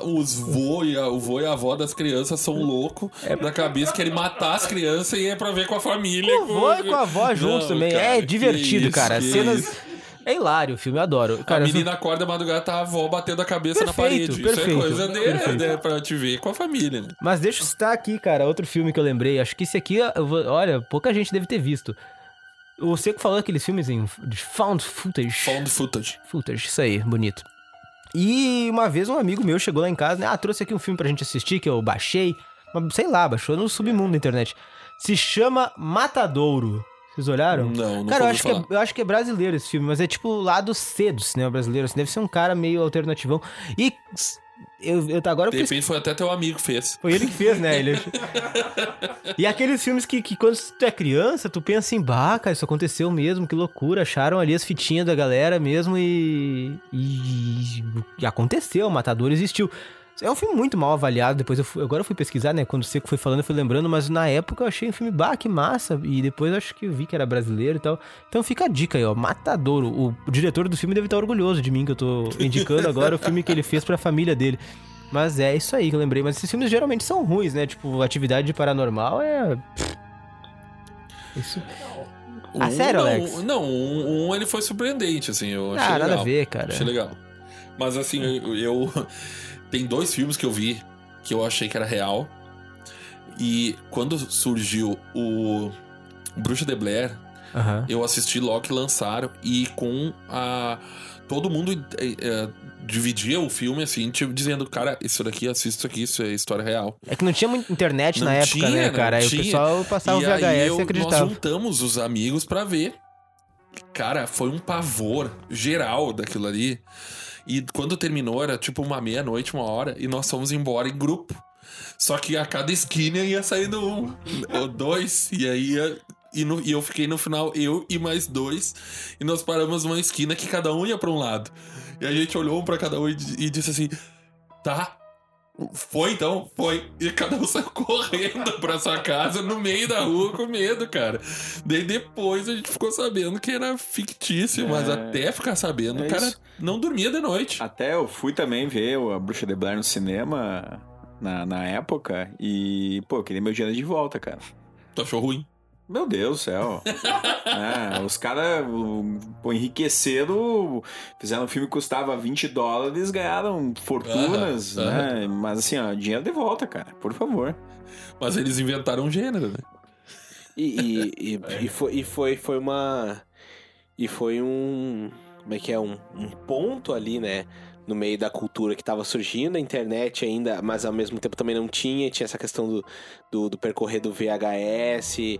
a- os vô e a, o vô e a avó das crianças são loucos É. na cabeça, querem matar as crianças e é pra ver com a família. Com o avô e com a avó juntos também. cara, é divertido, isso, cara. Cenas. isso. É hilário o filme, eu adoro. A Cara, menina acorda madrugada, tá a avó batendo a cabeça na Perfeito, parede. perfeito, Isso é coisa de, perfeito. de- pra te ver com a família, né? Mas deixa eu citar aqui, cara, outro filme que eu lembrei. Acho que esse aqui, olha, pouca gente deve ter visto. O Seco falou aqueles filmes em de found footage. Found footage. Footage, isso aí, bonito. E uma vez um amigo meu chegou lá em casa, né? Ah, trouxe aqui um filme pra gente assistir que eu baixei. Mas, sei lá, baixou no submundo da internet. Se chama Matadouro. Vocês olharam? Não, nunca Cara, eu acho, que é, falar. eu acho que é brasileiro esse filme, mas é tipo lado C do cinema brasileiro. Assim, deve ser um cara meio alternativão. E eu, eu agora eu De repente foi até teu amigo que fez. foi ele que fez, né? Ele... e aqueles filmes que, que quando tu é criança, tu pensa assim, bah, cara, isso aconteceu mesmo, que loucura. Acharam ali as fitinhas da galera mesmo e. E, e aconteceu, o Matador existiu. É um filme muito mal avaliado. Depois eu fui- agora eu fui pesquisar, né? Quando o Seco foi falando, eu fui lembrando, mas na época eu achei um filme, bah, que massa. E depois eu acho que eu vi que era brasileiro e tal. Então fica a dica aí, ó. Matadouro. O, diretor do filme deve estar orgulhoso de mim, que eu tô indicando agora o filme que ele fez pra família dele. Mas é isso aí que eu lembrei. Mas esses filmes geralmente são ruins, né? Tipo, atividade paranormal é. Isso. Ah, Um, sério, não, Alex? Não, um, um ele foi surpreendente, assim, eu achei Ah, legal. nada a ver, cara. Achei legal. Mas assim, eu, eu- Tem dois filmes que eu vi que eu achei que era real. E quando surgiu o Bruxa de Blair, Aham. eu assisti logo que lançaram e com a. Todo mundo eh, eh, dividia o filme assim, tipo, dizendo, cara, isso daqui, assista isso aqui, isso é história real. É que não tinha muita internet Não na época, tinha, né, cara? Aí o pessoal passava o e VHS aí e eu, nós acreditava. juntamos os amigos pra ver. Cara, foi um pavor geral daquilo ali. E quando terminou, era tipo uma meia-noite, uma hora, e nós fomos embora em grupo. Só que a cada esquina ia saindo um, ou dois, e aí ia, e, no- e eu fiquei no final, eu e mais dois, e nós paramos numa esquina que cada um ia pra um lado. E a gente olhou um pra cada um e, e disse assim: tá, foi então, foi. E cada um saiu correndo pra sua casa no meio da rua com medo, cara. Daí depois a gente ficou sabendo que era fictício, mas É. até ficar sabendo, É o cara isso. não dormia de noite. Até eu fui também ver a Bruxa de Blair no cinema na, na época e, pô, eu queria meu dinheiro de volta, cara. Tu achou ruim? Meu Deus do céu. É, os caras enriqueceram, fizeram um filme que custava 20 dólares, ganharam fortunas, né? Mas assim, ó, dinheiro de volta, cara, por favor. Mas eles inventaram um gênero, né? E, e, e, e foi, e foi, foi uma. E foi um. Como é que é? Um, um ponto ali, né? No meio da cultura que tava surgindo, a internet ainda, mas ao mesmo tempo também não tinha. Tinha essa questão do, do, do percorrer do VHS,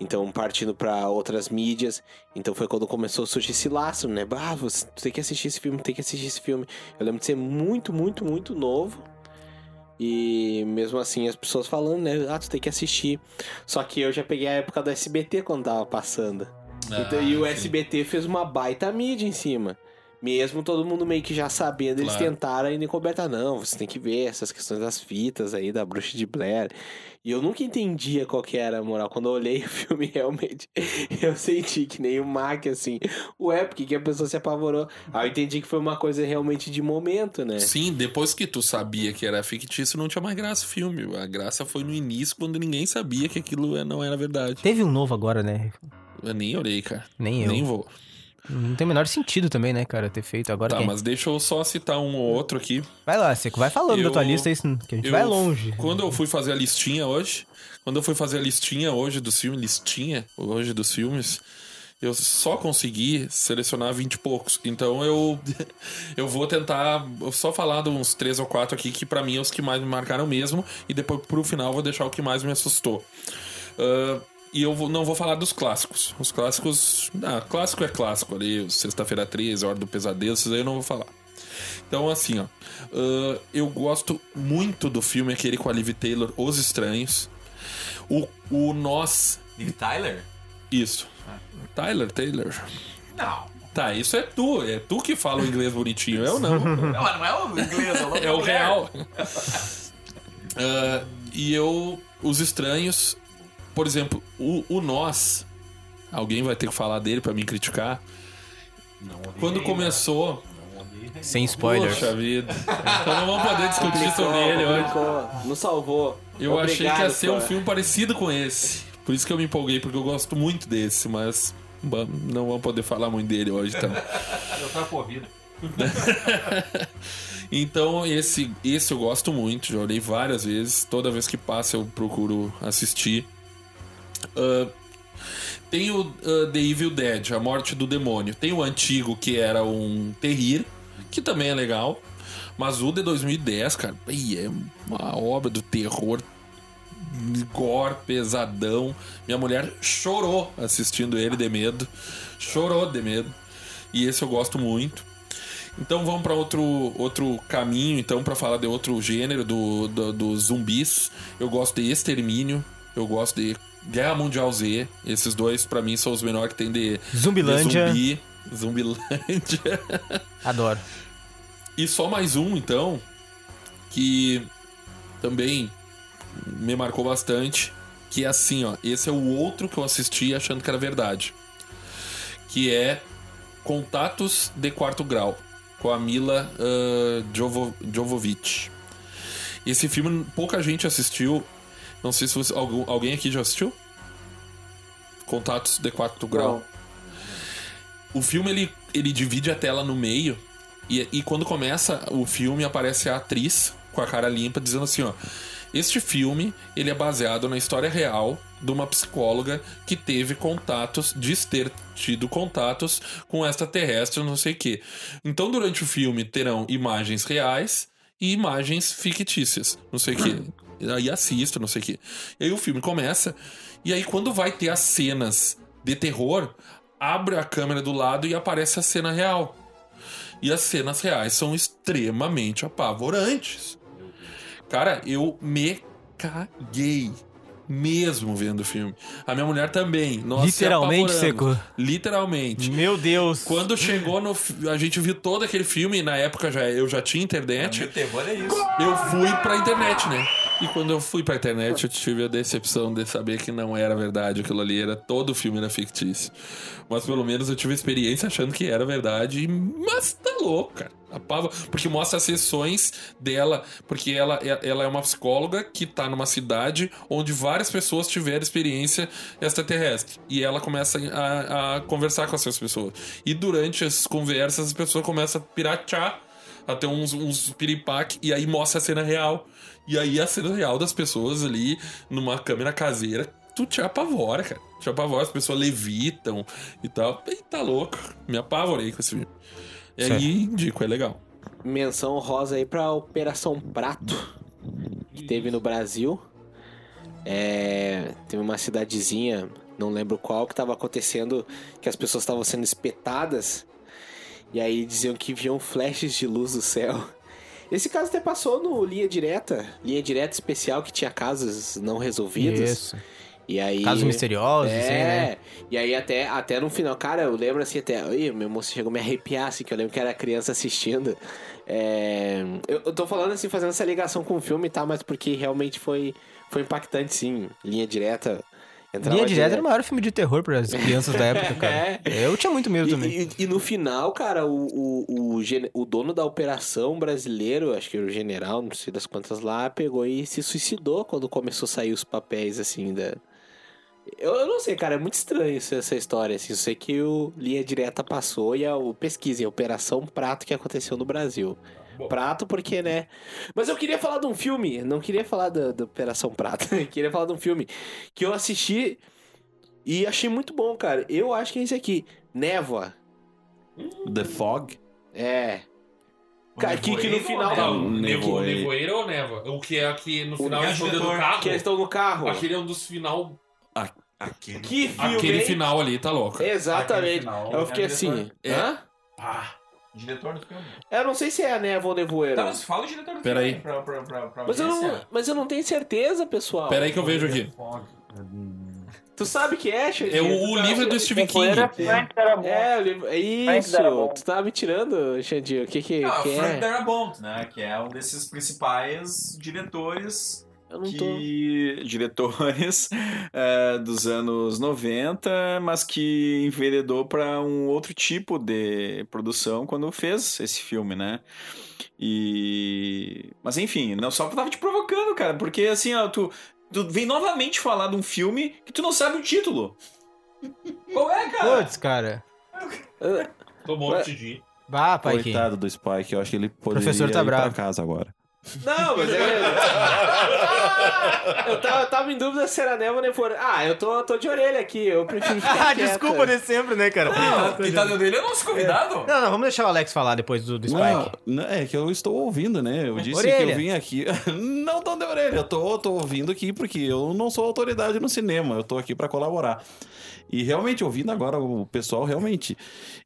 então partindo pra outras mídias. Então foi quando começou a surgir esse lastro, né? Ah, você tu tem que assistir esse filme, tem que assistir esse filme. Eu lembro de ser muito, muito, muito novo. E mesmo assim as pessoas falando, né? Ah, tu tem que assistir. Só que eu já peguei a época do SBT quando tava passando. Então, e o Ah, sim. SBT fez uma baita mídia em cima. Mesmo todo mundo meio que já sabendo, eles Claro. tentaram ainda encobertar. Não, você tem que ver essas questões das fitas aí, da bruxa de Blair. E eu nunca entendia qual que era a moral. Quando eu olhei o filme, realmente, eu senti que nem o Mac, assim. Ué, porque que a pessoa se apavorou? Aí eu entendi que foi uma coisa realmente de momento, né? Sim, depois que tu sabia que era fictício, não tinha mais graça o filme. A graça foi no início, quando ninguém sabia que aquilo não era verdade. Teve um novo agora, né? Eu nem olhei, cara. Nem eu. Nem vou. Não tem o menor sentido também, né, cara, ter feito agora. Tá, quem- mas deixa eu só citar um ou outro aqui. Vai lá, Seco, vai falando da Eu- tua lista, isso, que a gente eu- vai longe. Quando eu fui fazer a listinha hoje, quando eu fui fazer a listinha hoje dos filmes, listinha hoje dos filmes, eu só consegui selecionar 20 e poucos. Então eu eu vou tentar só falar de uns três ou quatro aqui que pra mim é os que mais me marcaram mesmo e depois pro final vou deixar o que mais me assustou. Ah, e eu não vou falar dos clássicos. Os clássicos. Ah, clássico é clássico ali. Sexta-feira 13, Hora do Pesadelo, esses aí eu não vou falar. Então, assim, ó. ah, eu gosto muito do filme aquele com a Liv Taylor, Os Estranhos. O, o Nós. Liv Tyler? Isso. Tyler, Taylor. Não. Tá, isso é tu. É tu que fala o inglês bonitinho. Eu não. Não, mas não é o inglês, é o É o real. Ah, e eu. Os estranhos. Por exemplo, o, o Nós. Alguém vai ter que falar dele pra me criticar. Quando começou. Sem spoilers. Poxa vida. Então não vamos poder discutir sobre ele hoje. Nos salvou. Eu achei que ia Obrigado, ser um Cora. filme parecido com esse. Por isso que eu me empolguei, porque eu gosto muito desse, mas não vamos poder falar muito dele hoje, então. Eu tava por vida. Então, esse, esse eu gosto muito, já olhei várias vezes. Toda vez que passa eu procuro assistir. Ah, tem o ah, The Evil Dead, A Morte do Demônio. Tem o antigo, que era um terrir, que também é legal. Mas o de 2010, cara, é uma obra do terror gore, pesadão. Minha mulher chorou assistindo ele de medo. Chorou de medo. E esse eu gosto muito. Então vamos para outro, outro caminho, então, para falar de outro gênero do, do, dos zumbis. Eu gosto de Extermínio, eu gosto de Guerra Mundial Z. Esses dois, para mim, são os menores que tem de, Zumbilândia. de zumbi. Zumbilândia. Adoro. E só mais um, então, que também me marcou bastante. Que é assim, ó. Esse é o outro que eu assisti achando que era verdade. Que é Contatos de Quarto Grau, com a Mila ah, Jovo- Jovovich. Esse filme pouca gente assistiu. Não sei se você- algum- alguém aqui já assistiu? Contatos de Quarto Grau. O filme ele, ele divide a tela no meio e, e quando começa o filme aparece a atriz com a cara limpa dizendo assim, ó, este filme ele é baseado na história real de uma psicóloga que teve contatos, diz ter tido contatos com extraterrestre, não sei o quê. Então durante o filme terão imagens reais e imagens fictícias, não sei o quê. Aí assisto, não sei o quê. E aí o filme começa e aí quando vai ter as cenas de terror, abre a câmera do lado e aparece a cena real. E as cenas reais são extremamente apavorantes. Cara, eu me caguei mesmo vendo o filme. A minha mulher também. Nós se Literalmente. Seco. Literalmente. Meu Deus. Quando chegou no. A gente viu todo aquele filme, e na época já, eu já tinha internet. Meu terror é isso. Eu fui pra internet, né? E quando eu fui pra internet, eu tive a decepção de saber que não era verdade aquilo ali, era todo o filme era fictício. Mas pelo menos eu tive experiência achando que era verdade, mas tá louco, cara. A pava, porque mostra as sessões dela, porque ela, ela é uma psicóloga que tá numa cidade onde várias pessoas tiveram experiência extraterrestre. E ela começa a, a conversar com essas pessoas. E durante as conversas, as pessoas começam a piratear até uns, uns piripaque, e aí mostra a cena real. E aí a cena real das pessoas ali, numa câmera caseira, tu te apavora, cara. Te apavora, as pessoas levitam e tal. E tá louco. Me apavorei com esse filme. E Certo. aí indico, é legal. Menção rosa aí pra Operação Prato, que teve no Brasil. É, teve uma cidadezinha, não lembro qual, que tava acontecendo que as pessoas estavam sendo espetadas. E aí diziam que viam flashes de luz do céu. Esse caso até passou no Linha Direta, Linha Direta Especial, que tinha casos não resolvidos. Isso. E aí. Casos misteriosos, é, assim, né? E aí até, até no final, cara, eu lembro assim, até. Ih, meu moço chegou a me arrepiar, assim, que eu lembro que era criança assistindo. É, eu, eu tô falando assim, fazendo essa ligação com o filme, tá? Mas porque realmente foi, foi impactante, sim. Linha direta. Entrava Linha Direta era o maior filme de terror para as crianças da época, cara. Eu tinha muito medo também. E, e- e no final, cara, o, o, o, o dono da operação brasileiro, acho que era o general, não sei das quantas lá, pegou e se suicidou quando começou a sair os papéis, assim, da... Eu, eu não sei, cara, é muito estranho essa, essa história, assim. Eu sei que o Linha Direta passou e a, o pesquisa em Operação Prato que aconteceu no Brasil. Prato porque, né? Mas eu queria falar de um filme, não queria falar da, da Operação Prato, queria falar de um filme que eu assisti e achei muito bom, cara. Eu acho que é esse aqui, Névoa. The Fog? É. O Cara, que- que no final-? Não, Nevo- nevoeiro. Nevoeiro ou névoa? O que é aqui no final eles estão diretor, carro? Que eles estão no carro. Aquele é um dos final. Aquele. Que filme, Aquele final ali tá louco. Exatamente. Final, eu fiquei é assim. É. Hã? Ah, diretor do filme. Eu não sei se é a névoa ou nevoeiro. Tá, mas fala o diretor do Pera filme. aí. Pra, pra, pra, pra Mas eu, não, mas eu não tenho certeza, pessoal. Pera aí que eu vejo aqui. Tu sabe que é, Xandinho? É o, o livro do Stephen King. É Frank Darabont. É, o livro- é isso. Tu tá me tirando, Xandinho. O que que, Não, que Frank é? Darabont, né? Que é um desses principais diretores Eu não tô... que diretores eh, dos anos 90, mas que enveredou para um outro tipo de produção quando fez esse filme, né? E mas enfim, não só tava te provocando, cara, porque assim, ó, tu tu vem novamente falar de um filme que tu não sabe o título. Qual é, cara? Putz, cara. Tomou um TD. Bah, pai, que... Coitado do Spike, eu acho que ele poderia Professor tá ir pra bravo. casa agora. Não, mas é. eu, tava, eu tava em dúvida se era névoa ou nevoeiro. Ah, eu tô, tô de orelha aqui. Eu prefiro ficar Ah, quieta. desculpa de sempre, né, cara? Não, quem tá dentro dele é o nosso convidado. Não, não, vamos deixar o Alex falar depois do, do Spike. Não, não, é que eu estou ouvindo, né? Eu disse Orelha. que eu vim aqui. não tão de orelha, eu tô, tô ouvindo aqui porque eu não sou autoridade no cinema, eu tô aqui pra colaborar. E realmente, ouvindo agora o pessoal, realmente,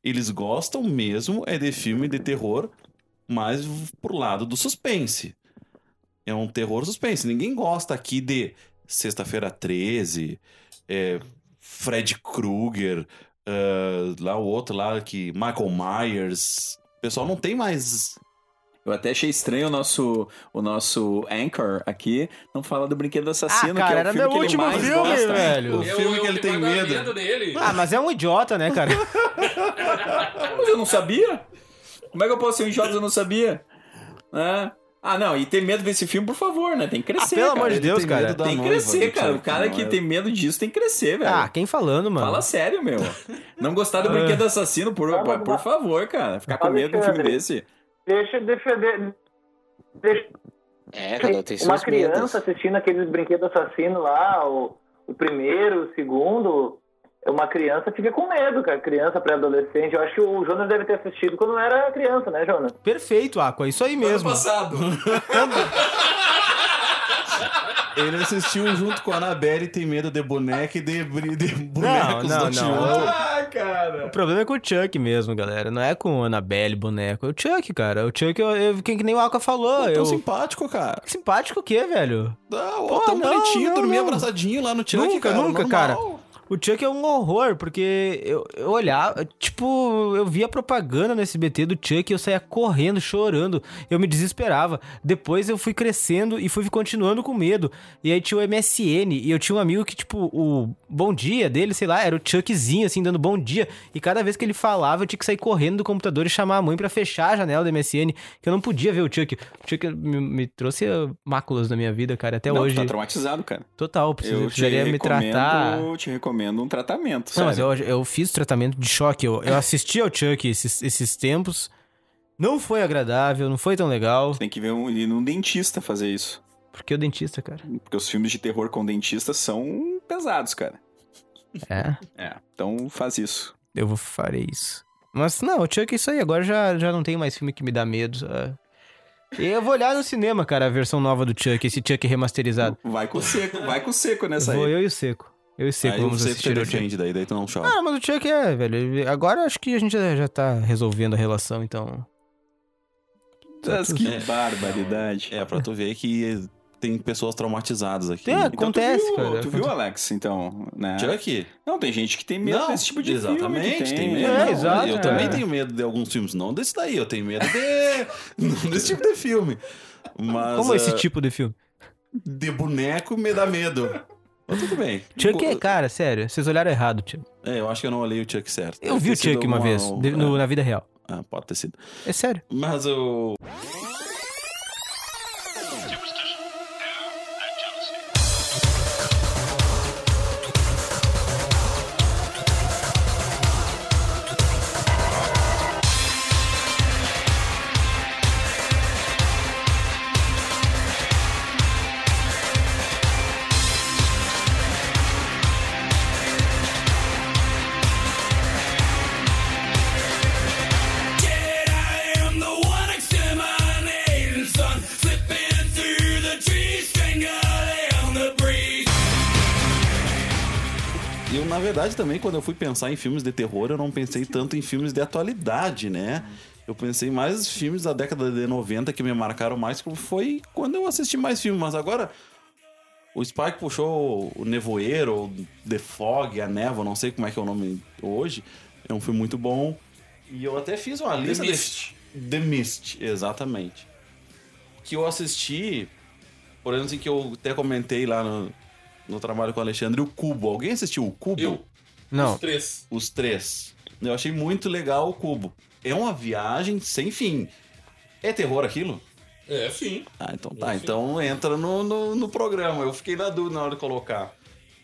eles gostam mesmo é de filme de terror, mas pro lado do suspense. É um terror suspense. Ninguém gosta aqui de Sexta-feira 13, é, Fred Krueger, ah, lá o outro lá que Michael Myers. O pessoal não tem mais. Eu até achei estranho o nosso, o nosso anchor aqui não falar do Brinquedo Assassino, ah, cara, que é o era filme meu que ele último mais filme, gosta. velho. O filme que ele tem medo. nele. Ah, mas é um idiota, né, cara? Mas eu não sabia? Como é que eu posso ser um idiota se eu não sabia? É. Ah, não, e ter medo desse filme, por favor, né? Tem que crescer, Ah, pelo cara. amor de Deus, tem cara. Tem que crescer, cara. O cara que Norris. tem medo disso tem que crescer, velho. Ah, quem falando, mano? Fala sério, meu. Não gostar do Ah. brinquedo assassino, por, Fala, por favor, cara. Ficar com medo de um filme desse. Deixa eu defender. Deixa É, cada um tem uma criança medos. assistindo aqueles brinquedos assassinos lá, o, o primeiro, o segundo. Uma criança fica com medo, cara. Criança, pré-adolescente. Eu acho que o Jonas deve ter assistido quando era criança, né, Jonas? Perfeito, Aqua, isso aí Ano mesmo. passado. Ele assistiu junto com a Annabelle e tem medo de boneca e de, de bonecos não, do não. Ah, cara. O problema é com o Chuck mesmo, galera. Não é com o Annabelle, boneco. É o Chuck, cara. O Chuck, eu, eu, que, que nem o Aqua falou. Pô, eu... simpático, cara. Simpático o quê, velho? Ah, Pô, tão não, bonitinho, não, dormia não. abraçadinho lá no Chuck, nunca, cara. nunca, normal. cara. O Chuck é um horror, porque eu, eu olhava, tipo, eu via propaganda no SBT do Chuck e eu saía correndo, chorando. Eu me desesperava. Depois eu fui crescendo e fui continuando com medo. E aí tinha o MSN e eu tinha um amigo que, tipo, o bom dia dele, sei lá, era o Chuckzinho, assim, dando bom dia. E cada vez que ele falava, eu tinha que sair correndo do computador e chamar a mãe pra fechar a janela do MSN, que eu não podia ver o Chuck. O Chuck me, me trouxe máculas na minha vida, cara, até Não, hoje. tá traumatizado, cara. Total, eu preciso, Eu precisaria me tratar. te recomendo um tratamento, Não, mas sério. eu, eu fiz tratamento de choque. Eu, eu assisti ao Chuck esses, esses tempos. Não foi agradável, não foi tão legal. Tem que ver um, ir num dentista fazer isso. Porque o dentista, cara. Porque os filmes de terror com dentista são pesados, cara. É, É, então faz isso. eu vou farei isso. Mas não, o Chuck é isso aí. Agora já, já não tem mais filme que me dá medo. sabe? E eu vou olhar no cinema, cara, a versão nova do Chuck, esse Chuck remasterizado. Vai com o seco, vai com o seco nessa Vou aí. eu e o Seco. Eu e o Seco Aí vamos você assistir o Chuck. defende, daí, daí tu não chora. Ah, mas o Chuck é, velho. Agora acho que a gente já, já tá resolvendo a relação, então. Mas que É. barbaridade. É, pra tu ver que tem pessoas traumatizadas aqui. É, Então, tu Acontece, viu- cara. Tu viu, Alex, então, né? Chuck? Não, tem gente que tem medo Não, desse tipo de exatamente, filme. que tem medo. É, exato, eu é. também tenho medo de alguns filmes, não desse daí, eu tenho medo de não desse tipo de filme. Mas Como esse ah, tipo de filme? de boneco me dá medo. Mas tudo bem. Chuck é, cara, sério, vocês olharam errado, Chuck. É, eu acho que eu não olhei o Chuck certo. Eu Deve vi o Chuck uma vez, de- no- é. na vida real. Ah, pode ter sido. É sério. Mas o. Eu, verdade, também, quando eu fui pensar em filmes de terror, eu não pensei tanto em filmes de atualidade, né? Eu pensei mais em filmes da década de 90 que me marcaram mais, foi quando eu assisti mais filmes. Mas agora, o Spike puxou o Nevoeiro, ou The Fog, a Névoa, não sei como é que é o nome hoje. É um filme muito bom. E eu até fiz uma lista Mist. de... The Mist, exatamente. Que eu assisti, por exemplo, assim, que eu até comentei lá no, no trabalho com o Alexandre, o Cubo. Alguém assistiu o Cubo? Eu. Não. Os três. Os três. Eu achei muito legal o Cubo. É uma viagem sem fim. É terror aquilo? É, sim. Ah, então tá. Então entra no, no, no programa. Eu fiquei na dúvida na hora de colocar.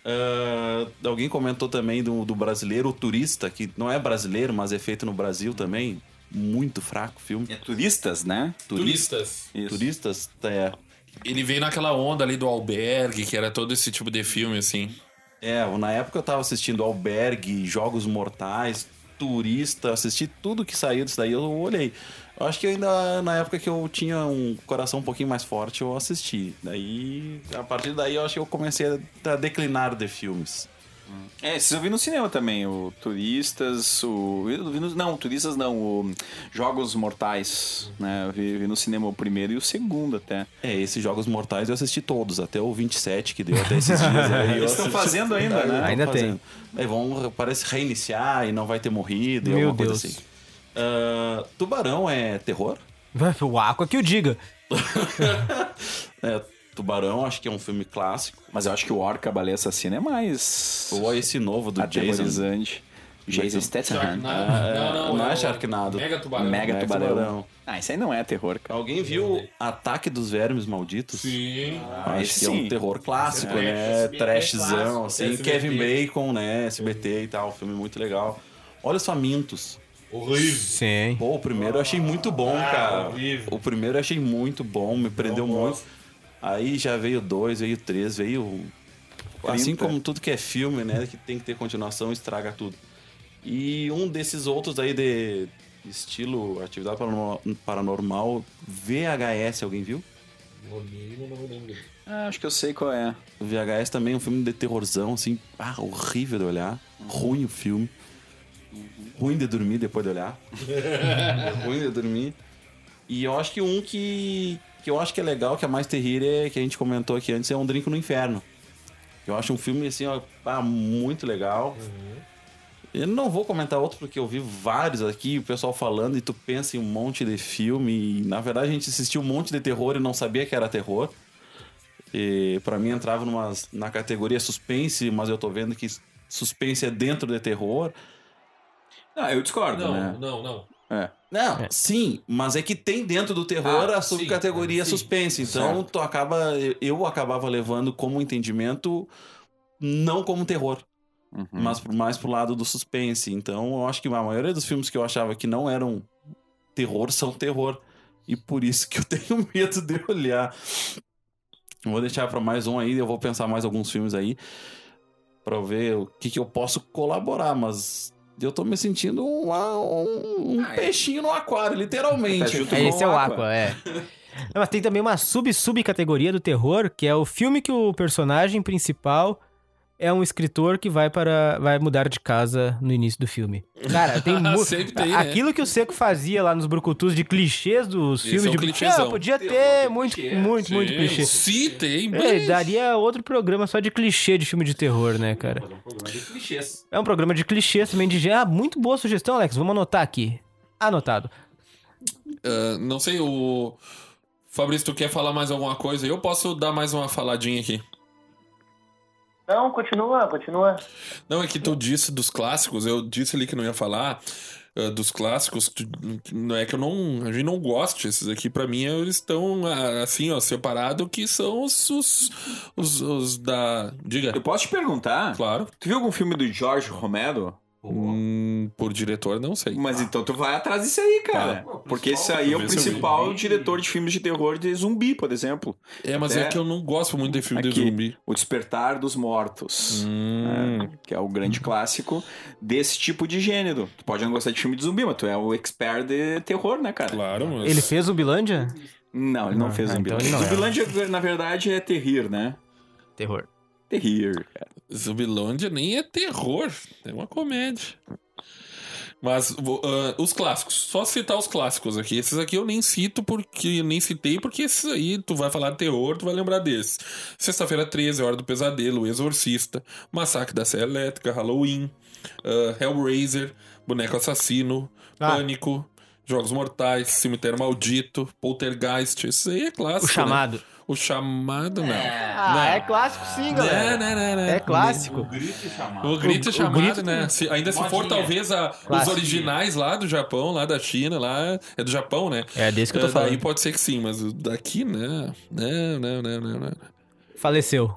Ah, alguém comentou também do, do brasileiro, o turista, que não é brasileiro, mas é feito no Brasil também. Muito fraco o filme. É turistas, né? Turistas. Isso. Turistas, é. Ele veio naquela onda ali do albergue, que era todo esse tipo de filme, assim. É, na época eu tava assistindo Albergue, Jogos Mortais, Turista, assisti tudo que saiu disso daí, eu olhei. Eu acho que ainda na época que eu tinha um coração um pouquinho mais forte, eu assisti. Daí, a partir daí, eu acho que eu comecei a declinar de filmes. É, esses eu vi no cinema também, o Turistas, o... eu vi no- Não, Turistas não, o Jogos Mortais, né? Eu vi, vi no cinema o primeiro e o segundo até. É, esses Jogos Mortais eu assisti todos, até o 27 que deu até esses dias. aí eu Eles estão fazendo ainda, né? Ainda tem. Aí vão, parece reiniciar e não vai ter morrido e Meu alguma Deus. coisa assim. Ah, Tubarão é terror? O Aqua que o diga. É, Tubarão, acho que é um filme clássico. Mas eu acho que o Orca, a Baleia Assassina é mais Ou esse novo do Jason. aterrorizante. Jason Statham. Sharknado. Ah, não, não, não é o Sharknado. Mega Tubarão. Mega Mega Tubarão. Tubarão. Ah, isso aí não é terror, cara. Alguém viu Ataque dos Vermes Malditos? Sim. Acho esse que é um terror clássico, É, né? SBT Trashzão, assim. SBT. Kevin Bacon, né? SBT e tal. Filme muito legal. Olha os Famintos. Horrível. Sim. Pô, o primeiro eu achei muito bom, Ah, cara. horrível. O primeiro eu achei muito bom, me prendeu Não muito. Aí já veio dois, veio três, veio. Assim 30. como tudo que é filme, né? Que tem que ter continuação, estraga tudo. E um desses outros aí de estilo atividade paranormal, VHS, alguém viu? Não lembro. Ah, acho que eu sei qual é. O VHS também é um filme de terrorzão, assim, ah, horrível de olhar. Ruim o filme. Ruim de dormir depois de olhar. Ruim de dormir. E eu acho que um que, que eu acho que é legal, que é mais terrível, é que a gente comentou aqui antes, é Um Drink no Inferno. Eu acho um filme, assim, ó, ah, muito legal. Eu não vou comentar outro porque eu vi vários aqui, o pessoal falando, e tu pensa em um monte de filme. E, na verdade, a gente assistiu um monte de terror e não sabia que era terror. E para mim entrava numa, na categoria suspense, mas eu tô vendo que suspense é dentro de terror. Ah, eu discordo, Não, né? não, não. É. Não, sim, mas é que tem dentro do terror Ah, a subcategoria sim, suspense. Então certo. tu acaba, eu acabava levando como entendimento não como terror, Uhum. mas mais pro lado do suspense. Então eu acho que a maioria dos filmes que eu achava que não eram terror são terror. E por isso que eu tenho medo de olhar. Vou deixar pra mais um aí, eu vou pensar mais alguns filmes aí pra eu ver o que, que eu posso colaborar, mas eu tô me sentindo um, um, um peixinho no aquário, literalmente. Tá É, esse é o Aqua. Aqua, é. Não, Mas tem também uma sub-subcategoria do terror, que é o filme que o personagem principal é um escritor que vai para vai mudar de casa no início do filme. Cara, tem mu- Sempre tem, né? aquilo que o Seco fazia lá nos brucutus de clichês dos Esse filmes é um de clichêzão. Ah, podia ter muito, muito, muito clichê. Sim, tem. É, mas- daria outro programa só de clichê de filme de terror, né, cara? Fazer um programa de clichês. É um programa de clichês também de gênero. Ah, muito boa sugestão, Alex. Vamos anotar aqui. Anotado. Ah, não sei, o. Fabrício, tu quer falar mais alguma coisa? Eu posso dar mais uma faladinha aqui. Não, continua, continua. Não, é que tu disse dos clássicos, eu disse ali que não ia falar ah, dos clássicos, não é que eu não, a gente não goste, esses aqui pra mim eles estão ah, assim, ó, separado que são os, os, os, os da, diga, Eu posso te perguntar? claro, Tu viu algum filme do Jorge Romero? Hum, por diretor não sei. Mas então tu vai atrás disso aí, cara. Tá. Porque esse aí é o principal diretor de filmes de terror de zumbi, por exemplo. É, mas é, É. que eu não gosto muito de filme de Aqui. zumbi. O Despertar dos Mortos. Hum, É, que é o grande clássico desse tipo de gênero. Tu pode não gostar de filme de zumbi, mas tu é o expert de terror, né, cara? claro, mas... Ele fez Zumbilândia? Não, ele não Ah, fez ah, Zumbilândia. então não é. Zumbilândia, na verdade, é terrir, né? Terror. Terrir, cara. Zumbilândia nem é terror, é uma comédia. Mas ah, os clássicos, só citar os clássicos aqui. Esses aqui eu nem cito porque nem citei, porque esses aí tu vai falar de terror, tu vai lembrar desses. Sexta-feira 13, Hora do Pesadelo, O Exorcista, Massacre da Serra Elétrica, Halloween, ah, Hellraiser, Boneco Assassino, Ah. Pânico, Jogos Mortais, Cemitério Maldito, Poltergeist. Isso aí é clássico. O né? Chamado. O chamado, não. Ah, é clássico sim, galera. Não, não, não, não. É clássico. O grito e chamado. O grito O- é o chamado, grito- né? Se- ainda se for, talvez, a- os originais lá do Japão, lá da China, lá. É do Japão, né? É desse que eu tô É, falando. Daí pode ser que sim, mas o daqui, né? Não, não, não, não, não. Faleceu.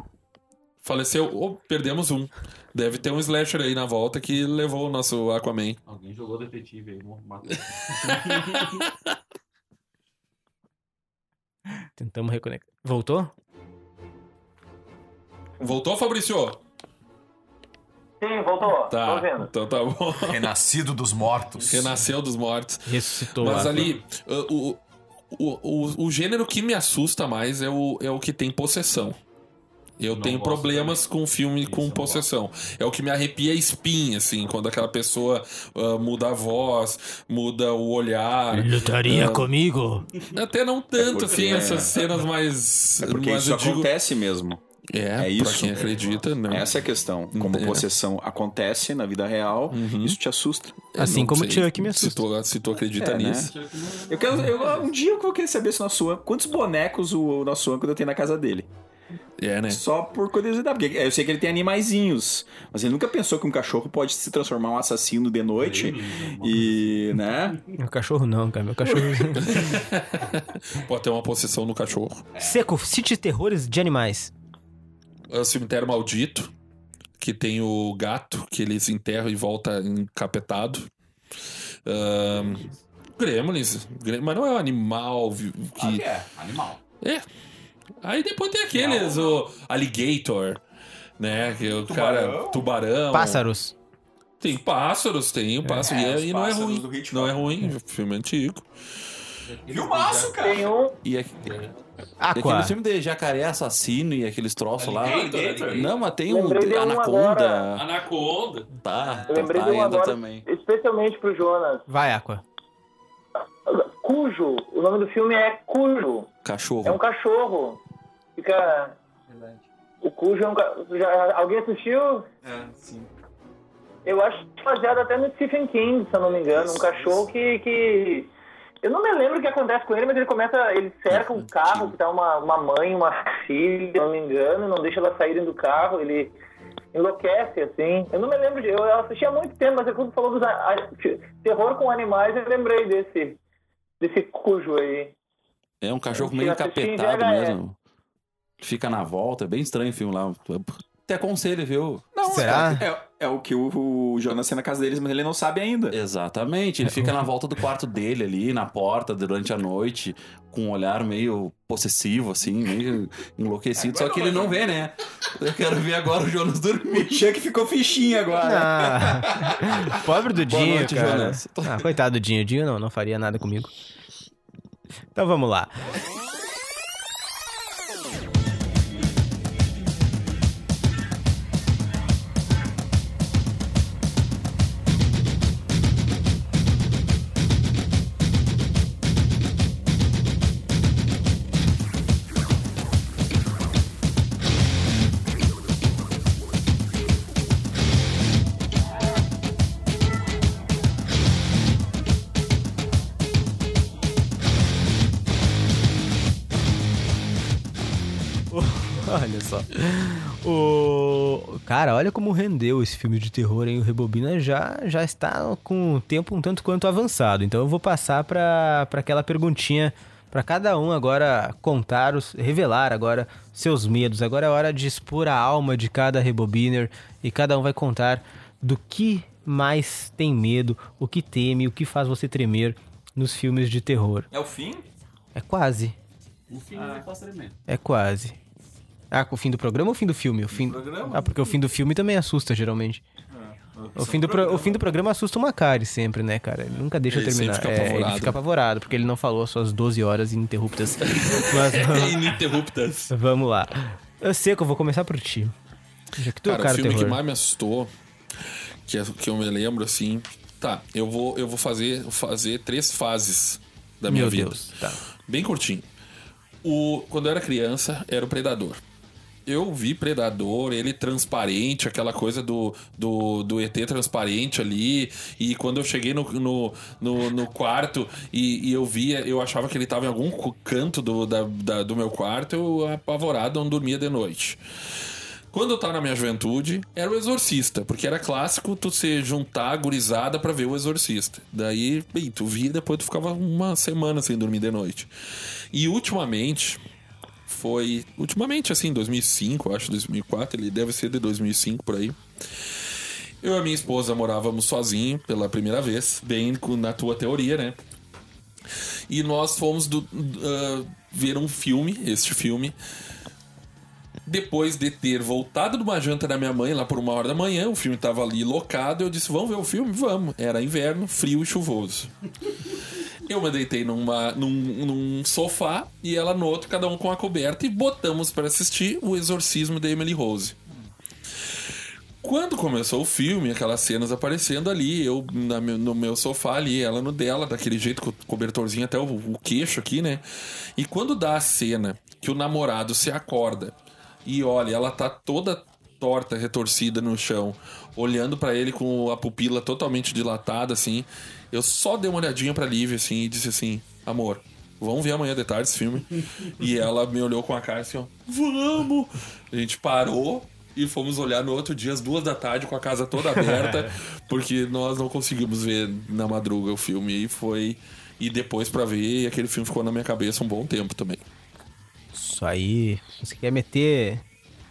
Faleceu. Oh, perdemos um. Deve ter um slasher aí na volta que levou o nosso Aquaman. Alguém jogou detetive aí, matou. Tentamos reconectar. Voltou? Voltou, Fabrício? Sim, voltou. Tô Tá. vendo. Então tá bom. Renascido dos mortos. Renasceu dos mortos. Ressuscitou. Mas ali, uh, o, o, o, o gênero que me assusta mais é o, é o que tem possessão. Eu Não tenho problemas com filme Isso, com possessão. É o que me arrepia a espinha, assim, quando aquela pessoa uh, muda a voz, muda o olhar. Lutaria Ah. comigo? Até não tanto, porque assim, é- essas cenas mais. É porque mas isso digo- acontece mesmo. É, É pra isso. quem acredita, não. Essa é a questão. Como É. possessão acontece na vida real, Uhum. isso te assusta. Assim não como sei Chuck me Se assusta. tu, se tu acredita É, né? nisso. Eu quero, eu- um dia eu vou querer saber se o nosso quantos bonecos o, o nosso âncora tem na casa dele. É, né? Só por curiosidade, porque eu sei que ele tem animaizinhos, mas ele nunca pensou que um cachorro pode se transformar em um assassino de noite e, né? Meu cachorro não, cara. Meu cachorro. Pode ter uma possessão no cachorro. Seco, cite terrores de animais. É o cemitério maldito, que tem o gato que eles enterram e volta encapetado. Ahn, Gremlins, Grem- mas não é um animal vi- Ah, que. que é? Animal. É. Aí depois tem aqueles, o Alligator, né? Que o cara. Tubarão. Pássaros. Tem pássaros, tem o pássaro. É, e, e não é ruim. Não é ruim, filme antigo. Filmaço, cara. Tem um. E, aqu- Aqua. aquele filme de jacaré assassino e aqueles troços lá. Alligator. Não, mas tem um um Anaconda. Anaconda. Tá, Eu tá, lembrei tá de um ainda agora, também. especialmente pro Jonas. Vai, Aqua. Cujo. O nome do filme é Cujo. Cachorro. É um cachorro. Fica. O Cujo é um. ca- Já, alguém assistiu? É, sim. Eu acho baseado até no Stephen King, se eu não me engano. Um cachorro que, que. Eu não me lembro o que acontece com ele, mas ele começa. Ele cerca um carro que tá uma, uma mãe, uma filha, se eu não me engano, não deixa elas saírem do carro, ele enlouquece, assim. Eu não me lembro de. Eu assisti há muito tempo, mas quando falou dos a- a- terror com animais, eu lembrei desse. Desse cujo aí. É um cachorro meio encapetado mesmo. Fica na volta, é bem estranho o filme lá. Te aconselho, viu? Não, Será? É, é o que o, o Jonas tem na casa deles, mas ele não sabe ainda. Exatamente, ele fica na volta do quarto dele ali, na porta, durante a noite, com um olhar meio possessivo, assim, meio enlouquecido. Só que ele não vê, né? Eu quero ver agora o Jonas dormir. O Chuck ficou fichinha agora. Ah, pobre do Dinho, noite, cara. Jonas. Ah, coitado do Dinho. O Dinho não, não faria nada comigo. Então vamos lá. Cara, olha como rendeu esse filme de terror, hein? O Rebobina já, já está com o tempo um tanto quanto avançado. Então eu vou passar para aquela perguntinha para cada um agora contar, os, revelar agora seus medos. Agora é hora de expor a alma de cada Rebobiner e cada um vai contar do que mais tem medo, o que teme, o que faz você tremer nos filmes de terror. É o fim? É quase. O filme eu posso tremer. É quase. Ah, o fim do programa ou o fim do filme? O fim... programa? Ah, porque o fim do filme também assusta, geralmente. O fim, do pro- o fim do programa assusta o Macari sempre, né, cara? Ele nunca deixa eu Ele terminar. fica É, ele fica apavorado, porque ele não falou as suas 12 horas ininterruptas. Mas Ininterruptas. vamos lá. Eu sei que eu vou começar por ti. Já que tu é o Cara, cara o do filme terror. que mais me assustou, que, é- que eu me lembro, assim... Tá, eu vou, eu vou fazer, fazer três fases da minha Meu vida. Deus, tá. Bem curtinho. O, quando eu era criança, era o Predador. Eu vi Predador, ele transparente, aquela coisa do, do, do ET transparente ali. E quando eu cheguei no, no, no, no quarto e, e eu via, eu achava que ele tava em algum canto do, da, da- do meu quarto, eu apavorado não dormia de noite. Quando eu tava na minha juventude, era o Exorcista, porque era clássico tu se juntar gurizada pra ver o Exorcista. Daí, bem, tu via depois tu ficava uma semana sem dormir de noite. E ultimamente, foi. Ultimamente, assim, 2005, eu acho, 2004, ele deve ser de 2005 por aí. Eu e a minha esposa morávamos sozinhos pela primeira vez, bem na tua teoria, né? E nós fomos do- ah, ver um filme, este filme, depois de ter voltado de uma janta da minha mãe lá por uma hora da manhã, o filme tava ali locado, eu disse, vamos ver o filme? Vamos. Era inverno, frio e chuvoso. Eu me deitei numa, num, num sofá e ela no outro, cada um com a coberta, e botamos para assistir O Exorcismo de Emily Rose. Quando começou o filme, aquelas cenas aparecendo ali, eu na no meu sofá ali, ela no dela, daquele jeito com o cobertorzinho até o, o queixo aqui, né? E quando dá a cena que o namorado se acorda e olha, ela tá toda torta, retorcida no chão, olhando pra ele com a pupila totalmente dilatada, assim, eu só dei uma olhadinha pra Lívia, assim, e disse assim: amor. Vamos ver amanhã de tarde esse filme. e ela me olhou com a cara assim, ó. Vamos! A gente parou e fomos olhar no outro dia, às duas da tarde, com a casa toda aberta, porque nós não conseguimos ver na madruga o filme. E foi. E depois pra ver, e aquele filme ficou na minha cabeça um bom tempo também. Isso aí. Você quer meter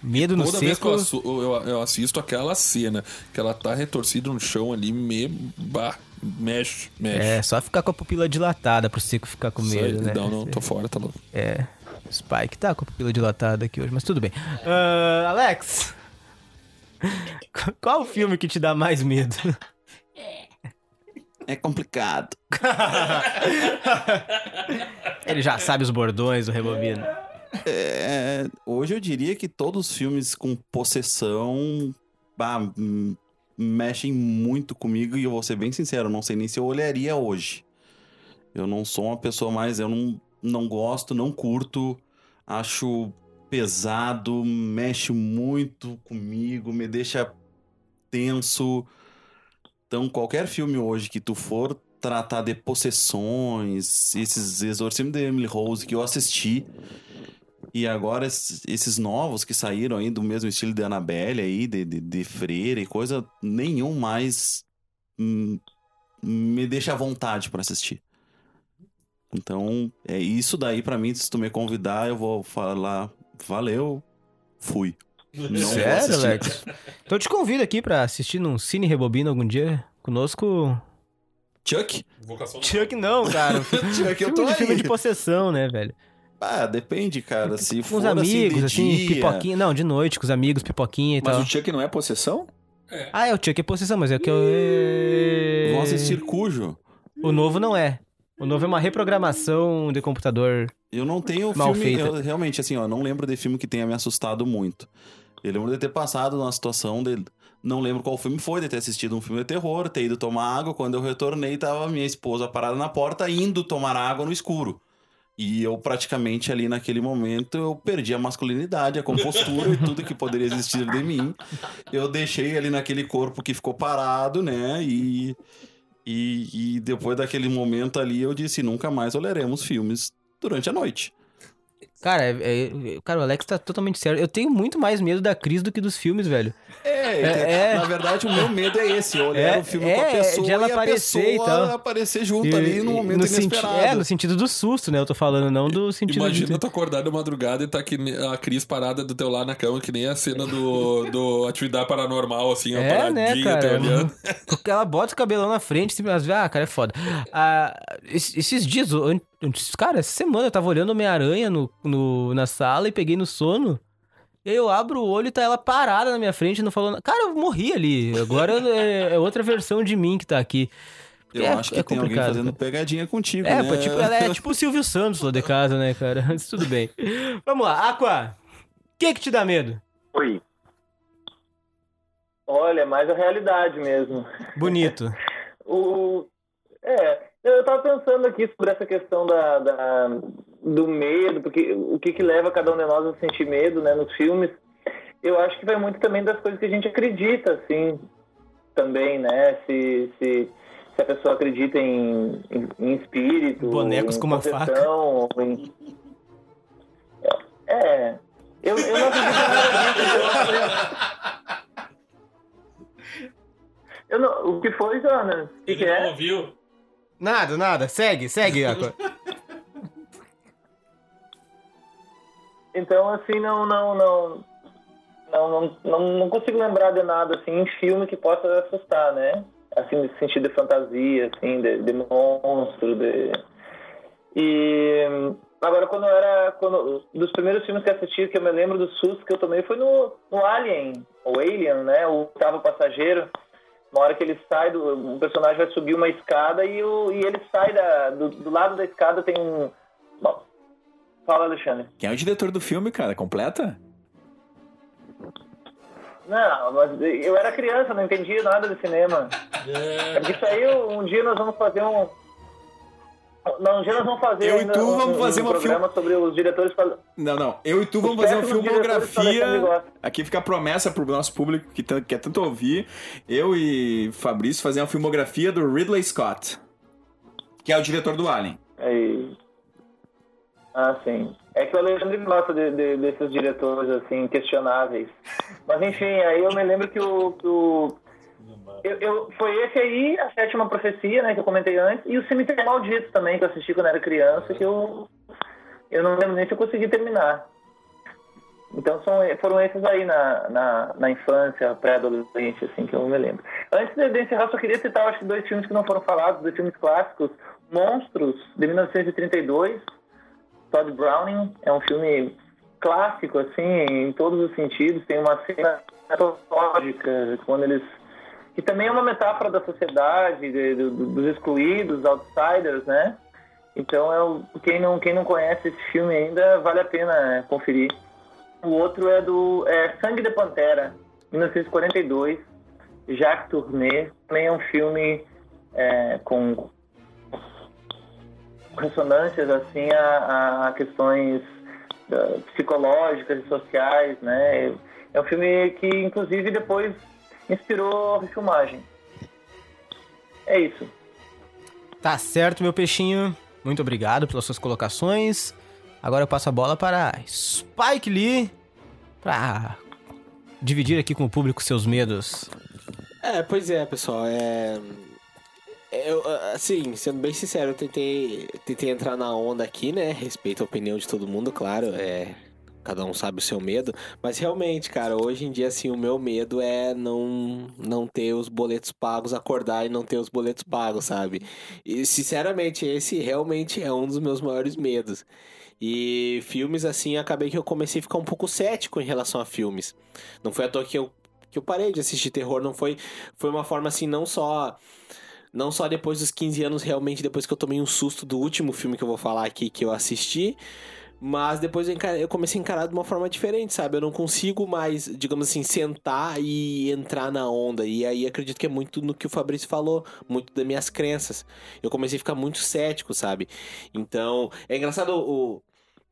medo no Toda vez que seco? eu, assu- eu- eu assisto aquela cena, que ela tá retorcida no chão ali, me. Bah, mexe, mexe. É, só ficar com a pupila dilatada pro seco ficar com medo, né? Não, não, tô fora, tá louco. É. Spike tá com a pupila dilatada aqui hoje, mas tudo bem. Ah, Alex! Qual o filme que te dá mais medo? É complicado. Ele já sabe os bordões do Rebobina. É, hoje eu diria que todos os filmes com possessão bah, mexem muito comigo e eu vou ser bem sincero, não sei nem se eu olharia hoje. Eu não sou uma pessoa mais, eu não, não gosto, não curto, acho pesado, mexe muito comigo, me deixa tenso. Então, qualquer filme hoje que tu for tratar de possessões, esses exorcismos de Emily Rose que eu assisti, e agora esses, esses novos que saíram aí do mesmo estilo de Annabelle aí, de, de, de Freira e coisa, nenhum mais hum, me deixa à vontade pra assistir. Então, é isso daí pra mim, se tu me convidar, eu vou falar, valeu, fui. Não Sério. Alex? Então eu te convido aqui pra assistir num Cine Rebobina algum dia conosco. Chuck? Chuck não, cara. Chuck, eu filme, tô de, filme aí. de possessão, né, velho? Ah, depende, cara. Se Com for os amigos, assim, assim, pipoquinha. Não, de noite, com os amigos, pipoquinha e Mas tal. o Chuck não é possessão? Ah, é o Chuck é possessão, mas é o que eu. Vão assistir Cujo. O novo não é. O novo é uma reprogramação de computador. Eu não tenho Mal filme. feita. Eu, realmente, assim, ó, não lembro de filme que tenha me assustado muito. Eu lembro de ter passado numa situação de. Não lembro qual filme foi, de ter assistido um filme de terror, ter ido tomar água. Quando eu retornei, tava minha esposa parada na porta, indo tomar água no escuro. E eu praticamente ali naquele momento eu perdi a masculinidade, a compostura e tudo que poderia existir de mim. Eu deixei ali naquele corpo que ficou parado, né? E, e, e depois daquele momento ali eu disse: nunca mais olharemos filmes durante a noite. Cara, é- é- cara, o Alex tá totalmente sério. Eu tenho muito mais medo da Cris do que dos filmes, velho. É, É, é. na verdade o meu medo é esse, olhar É, o filme com a é, pessoa de ela e a aparecer e tal. aparecer junto E- ali no momento no senti- inesperado. É, no sentido do susto, né? Eu tô falando, não do sentido Imagina de... tu acordar de madrugada e tá aqui a Cris parada do teu lado na cama, que nem a cena do, do Atividade Paranormal, assim, É, paradinha, né, cara? olhando. Porque ela bota o cabelão na frente, assim, mas, ah, cara, é foda. Ah, es- esses dias, cara, essa semana eu tava olhando Homem-Aranha no, no, na sala e peguei no sono. E aí eu abro o olho e tá ela parada na minha frente, não falando. Cara, eu morri ali. Agora é, é outra versão de mim que tá aqui. Eu É- acho que é tem alguém complicado, fazendo pegadinha contigo, É, né? pô, tipo, ela é tipo o Silvio Santos lá de casa, né, cara? Mas tudo bem. Vamos lá, Aqua. O que que te dá medo? Oi. Olha, mais a realidade mesmo. Bonito. O, é, eu tava pensando aqui sobre essa questão da, da- do medo, porque o que, que leva cada um de nós a sentir medo, né, nos filmes. Eu acho que vai muito também das coisas que a gente acredita, assim, também, né? Se, se, se a pessoa acredita em, em, em espírito, Bonecos em com uma faca. em- É, eu, eu não acredito em nada disso. Eu, não, o que foi, Jonas? O que, que é? ouviu? Nada, nada. Segue, segue. Então, assim, não, não, não, não, não, não, consigo lembrar de nada, assim, em filme que possa assustar, né? Assim, nesse sentido de fantasia, assim, de, de monstro, de... E... Agora, quando eu era... Quando, dos primeiros filmes que assisti, que eu me lembro do susto que eu tomei, foi no, no Alien, o Alien, né? O oitavo passageiro. Uma hora que ele sai, do, um personagem vai subir uma escada e, o, e ele sai da, do, do lado da escada tem um... Bom, fala, Alexandre. Quem é o diretor do filme, cara? Completa? Não, mas eu era criança, não entendia nada de cinema. É porque isso aí um dia nós vamos fazer um. Não, um dia nós vamos fazer Eu e tu um, vamos um fazer uma programa sobre os diretores. Não, não. Eu e tu Os vamos fazer uma filmografia. Aqui fica a promessa pro nosso público que quer tanto ouvir. Eu e Fabrício fazer uma filmografia do Ridley Scott, que é o diretor do Alien. Aí... Ah, sim. É que o Alexandre gosta de, de- desses diretores, assim, questionáveis. Mas, enfim, aí eu me lembro que o... que o- eu, eu- foi esse aí, a Sétima Profecia, né, que eu comentei antes, e o Cemitério Maldito também, que eu assisti quando era criança, que eu, eu não lembro nem se eu consegui terminar. Então são, foram esses aí na, na, na infância, pré-adolescente, assim, que eu me lembro. Antes de, encerrar, só queria citar, acho que dois filmes que não foram falados, dois filmes clássicos. Monstros, de 1932, Todd Browning, é um filme clássico, assim, em todos os sentidos. Tem uma cena antológica, quando eles... Que também é uma metáfora da sociedade, de- do- dos excluídos, outsiders, né? Então, é o, quem, não, quem não conhece esse filme ainda, vale a pena é, conferir. O outro é do é Sangue de Pantera, 1942, Jacques Tourneur. Também é um filme é, com ressonâncias assim a, a questões ah, psicológicas e sociais, né? É um filme que, inclusive, depois inspirou a filmagem. É isso. Tá certo, meu peixinho. Muito obrigado pelas suas colocações. Agora eu passo a bola para Spike Lee pra dividir aqui com o público seus medos. É, pois é, pessoal. É. Eu, assim, sendo bem sincero, eu tentei, tentei entrar na onda aqui, né? Respeito a opinião de todo mundo, claro. É, cada um sabe o seu medo. Mas realmente, cara, hoje em dia, assim, o meu medo é não, não ter os boletos pagos, acordar e não ter os boletos pagos, sabe? E, sinceramente, esse realmente é um dos meus maiores medos. E filmes, assim, acabei que eu comecei a ficar um pouco cético em relação a filmes. Não foi à toa que eu, que eu parei de assistir terror, não foi. Foi uma forma, assim, não só. Não só depois dos 15 anos, realmente, depois que eu tomei um susto do último filme que eu vou falar aqui que eu assisti. Mas depois eu, eu comecei a encarar de uma forma diferente, sabe? Eu não consigo mais, digamos assim, sentar e entrar na onda. E aí acredito que é muito no que o Fabrício falou, muito das minhas crenças. Eu comecei a ficar muito cético, sabe? Então, é engraçado o.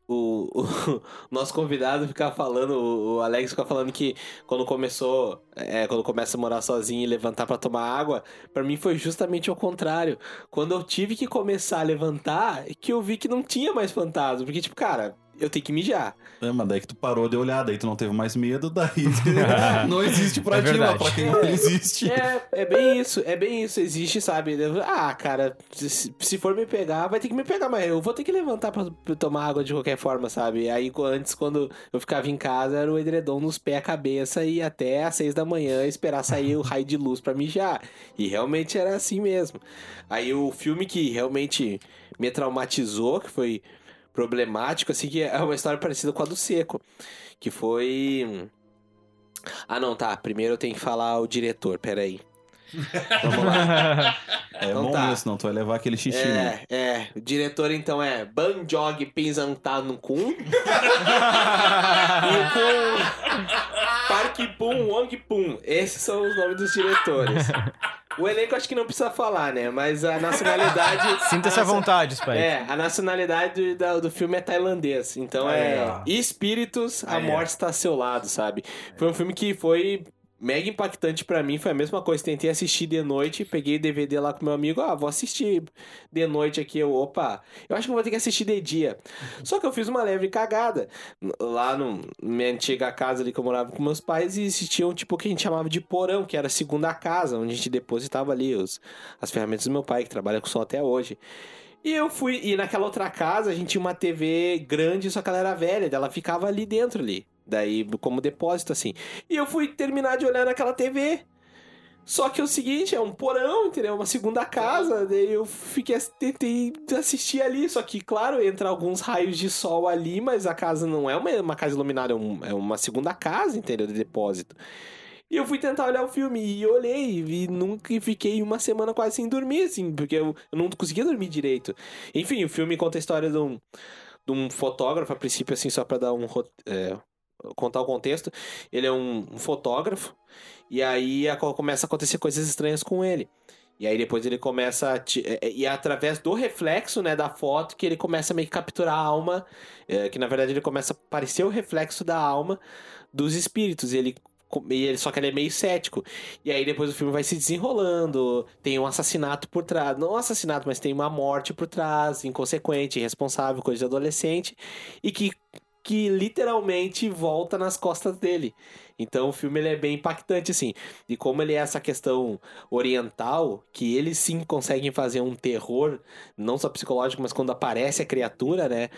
O, o nosso convidado ficar falando, o o Alex ficar falando que quando começou, é, quando começa a morar sozinho e levantar pra tomar água, pra mim foi justamente ao contrário. Quando eu tive que começar a levantar, que eu vi que não tinha mais fantasma. Porque, tipo, cara, eu tenho que mijar. É, mas daí que tu parou de olhar, daí tu não teve mais medo, daí não existe pra É ti, mas pra quem não existe. É, é bem isso, é bem isso, existe, sabe? Ah, cara, se, se for me pegar, vai ter que me pegar, mas eu vou ter que levantar pra, pra tomar água de qualquer forma, sabe? Aí antes, quando eu ficava em casa, era o edredom nos pés, a cabeça e até às seis da manhã esperar sair o raio de luz pra mijar. E realmente era assim mesmo. Aí o filme que realmente me traumatizou, que foi problemático, assim, que é uma história parecida com a do Seco, que foi... Ah, não, tá. Primeiro eu tenho que falar o diretor, peraí. Vamos lá. É Então bom tá. mesmo, senão tu vai levar aquele xixi. né? É, é. O diretor então é Banjog Pinsantanukun. e com Park Pum Wong Pum. Esses são os nomes dos diretores. O elenco acho que não precisa falar, né? Mas a nacionalidade. Sinta-se à vontade, Spike. É, a nacionalidade do, do filme é tailandês. Então é ó. Espíritos, a ó. morte está a seu lado, sabe? Foi um filme que foi mega impactante pra mim. Foi a mesma coisa. Tentei assistir de noite, peguei o DVD lá com meu amigo. Ah, vou assistir de noite aqui. Eu, opa, eu acho que vou ter que assistir de dia. Só que eu fiz uma leve cagada. Lá no na minha antiga casa ali que eu morava com meus pais, e existia um tipo que a gente chamava de porão, que era a segunda casa, onde a gente depositava ali os, as ferramentas do meu pai, que trabalha com som até hoje. E eu fui, e naquela outra casa a gente tinha uma TV grande, só que ela era velha, ela ficava ali dentro ali. Daí, como depósito, assim. E eu fui terminar de olhar naquela TV. Só que é o seguinte, é um porão, entendeu? Uma segunda casa. Daí eu fiquei, tentei assistir ali. Só que, claro, entra alguns raios de sol ali, mas a casa não é uma, uma casa iluminada, é, um- é uma segunda casa, entendeu? De depósito. E eu fui tentar olhar o filme e olhei e nunca fiquei uma semana quase sem dormir, assim, porque eu, eu não conseguia dormir direito. Enfim, o filme conta a história de um, de um fotógrafo, a princípio, assim, só pra dar um. é, contar o contexto. Ele é um, um fotógrafo e aí a- começa a acontecer coisas estranhas com ele. E aí depois ele começa a. ti- é, é, E é através do reflexo, né, da foto, que ele começa a meio que capturar a alma. é, que na verdade ele começa a parecer o reflexo da alma dos espíritos. E ele. E ele, só que ele é meio cético. E aí depois o filme vai se desenrolando. Tem um assassinato por trás. Não um assassinato, mas tem uma morte por trás, inconsequente, irresponsável, coisa de adolescente. E que, que literalmente volta nas costas dele. Então o filme ele é bem impactante, assim. E como ele é essa questão oriental, que eles sim conseguem fazer um terror, não só psicológico, mas quando aparece a criatura, né?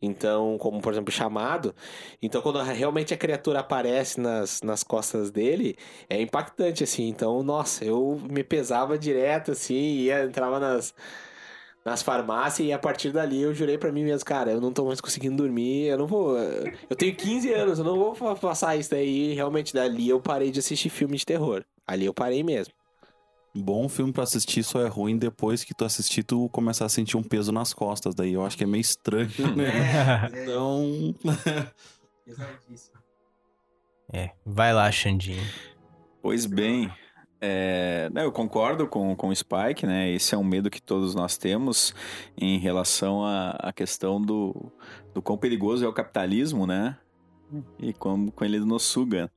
Então, como por exemplo, chamado. Então, quando realmente a criatura aparece nas, nas costas dele, é impactante, assim. Então, nossa, eu me pesava direto, assim, ia, entrava nas, nas farmácias e a partir dali eu jurei pra mim mesmo, cara, eu não tô mais conseguindo dormir, eu não vou. Eu tenho 15 anos, eu não vou passar isso daí. E realmente, dali eu parei de assistir filme de terror. Ali eu parei mesmo. Bom filme pra assistir só é ruim depois que tu assistir, tu começar a sentir um peso nas costas. Daí eu acho que é meio estranho, né? Então. É, vai lá, Xandinho. Pois bem, é, né, eu concordo com, com o Spike, né? Esse é um medo que todos nós temos em relação à, questão do, do quão perigoso é o capitalismo, né? E como, como ele nos suga.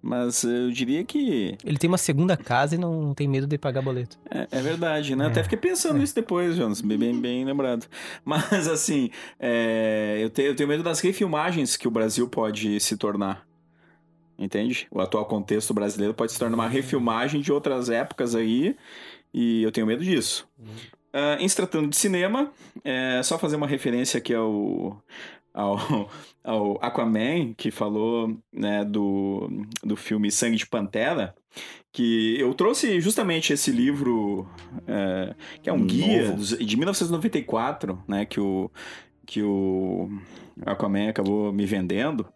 Mas eu diria que Ele tem uma segunda casa e não tem medo de pagar boleto. é, é verdade, né? É. Até fiquei pensando nisso depois, Jonas, bem, bem, bem lembrado. Mas assim, é, eu, tenho, eu tenho medo das refilmagens que o Brasil pode se tornar. Entende? O atual contexto brasileiro pode se tornar uma refilmagem de outras épocas aí, e eu tenho medo disso. Ah, em se tratando de cinema, é só fazer uma referência aqui ao, ao, ao Aquaman, que falou né, do, do filme Sangue de Pantera, que eu trouxe justamente esse livro, é, que é um Novo. guia dos- de 1994, né, que o, que o Aquaman acabou me vendendo.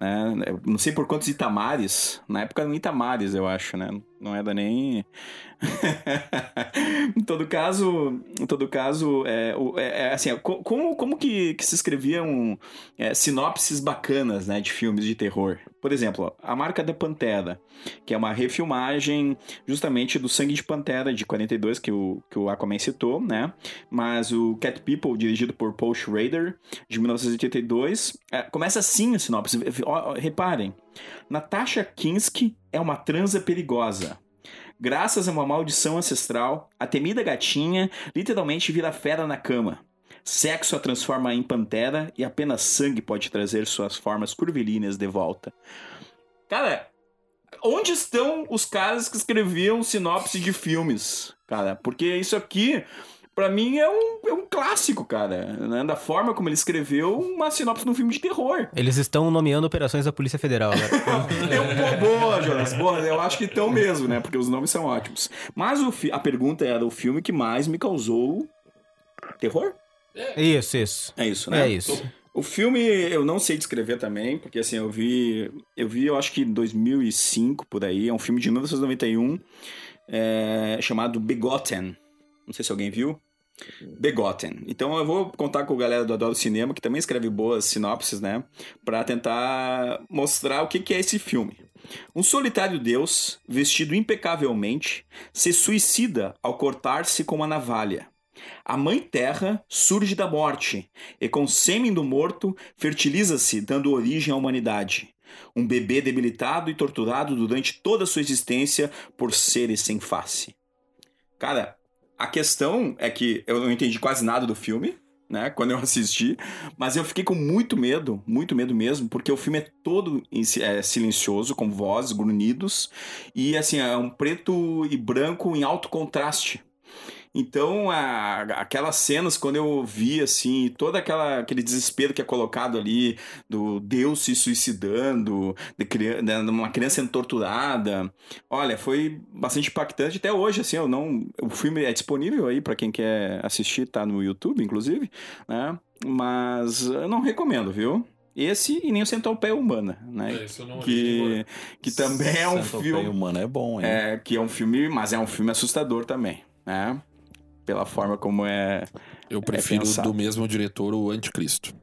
Né? Não sei por quantos Itamares. Na época eram Itamares, eu acho, né? Não era nem. em todo caso, em todo caso, é, o- é- é assim, co- como, como que, que se escreviam é, sinopses bacanas, né, de filmes de terror? Por exemplo, A Marca da Pantera, que é uma refilmagem justamente do Sangue de Pantera de 42 que o, que o Aquaman citou, né? Mas o Cat People, dirigido por Paul Schrader, de 1982, é, começa assim a sinopse. Reparem, Natasha Kinski é uma transa perigosa. Graças a uma maldição ancestral, a temida gatinha literalmente vira fera na cama. Sexo a transforma em pantera e apenas sangue pode trazer suas formas curvilíneas de volta. Cara, onde estão os caras que escreviam sinopse de filmes, cara? Porque isso aqui, pra mim, é um, é um clássico, cara. Né? Da forma como ele escreveu uma sinopse de um filme de terror. Eles estão nomeando operações da Polícia Federal né? É um pô, boa, Jonas. Boa, eu acho que estão mesmo, né? Porque os nomes são ótimos. Mas o a pergunta era o filme que mais me causou terror? Isso, isso. É isso, né? É isso. O filme eu não sei descrever também, porque assim, eu vi, eu vi, eu acho que em 2005 por aí, é um filme de 1991, é, chamado Begotten. Não sei se alguém viu. Begotten. Então eu vou contar com a galera do Adoro Cinema, que também escreve boas sinopses, né? Pra tentar mostrar o que que é esse filme. Um solitário deus, vestido impecavelmente, se suicida ao cortar-se com uma navalha. A mãe terra surge da morte e, com sêmen do morto, fertiliza-se, dando origem à humanidade. Um bebê debilitado e torturado durante toda a sua existência por seres sem face. Cara, a questão é que eu não entendi quase nada do filme, né, quando eu assisti, mas eu fiquei com muito medo, muito medo mesmo, porque o filme é todo é, silencioso, com vozes, grunhidos, e assim, é um preto e branco em alto contraste. Então, a- aquelas cenas, quando eu vi, assim, todo aquela, aquele desespero que é colocado ali, do Deus se suicidando, de, criança, de uma criança sendo torturada, olha, foi bastante impactante até hoje, assim, eu não... O filme é disponível aí para quem quer assistir, tá no YouTube, inclusive, né? Mas eu não recomendo, viu? Esse e nem o Centopeia Humana, né? É, esse eu não que, olhei, que também é um Centopeia filme... Humana é bom, hein? É, que é um filme, mas é um filme assustador também, né? Pela forma como é. Eu prefiro pensado. do mesmo diretor o Anticristo.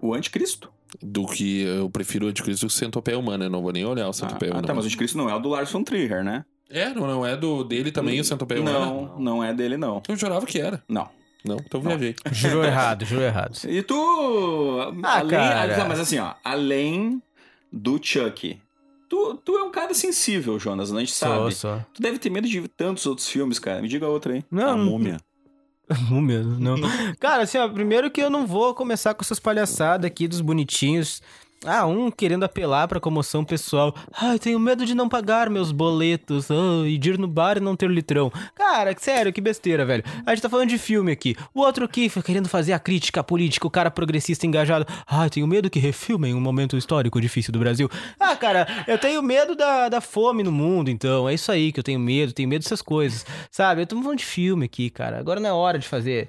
O Anticristo? Do que eu prefiro o Anticristo que o Centopeia Humana. Eu não vou nem olhar o Centopeia Ah, Humana. tá, mas o Anticristo não é o do Lars von Trier, né? É, não, não é do dele também o Centopeia Humana? Não, não é dele, não. Eu jurava que era. Não. Não, então viajei. Jurou errado, jurou errado. E tu. Ah, além, cara. Não, mas assim, ó, além do Chuck. Tu, tu é um cara sensível, Jonas, a gente Só, sabe. só. Tu deve ter medo de tantos outros filmes, cara. Me diga outra aí. Não, a múmia. Múmia, não. Cara, assim, ó, primeiro que eu não vou começar com essas palhaçadas aqui dos bonitinhos. Ah, um querendo apelar pra comoção pessoal. Ai, tenho medo de não pagar meus boletos. ah, e de ir no bar e não ter litrão. Cara, sério, que besteira, velho. A gente tá falando de filme aqui. O outro aqui querendo fazer a crítica política, o cara progressista engajado. Ai, tenho medo que refilmem um momento histórico difícil do Brasil. Ah, cara, eu tenho medo da, da fome no mundo, então. É isso aí que eu tenho medo, tenho medo dessas coisas. Sabe? Eu tô falando de filme aqui, cara. Agora não é hora de fazer.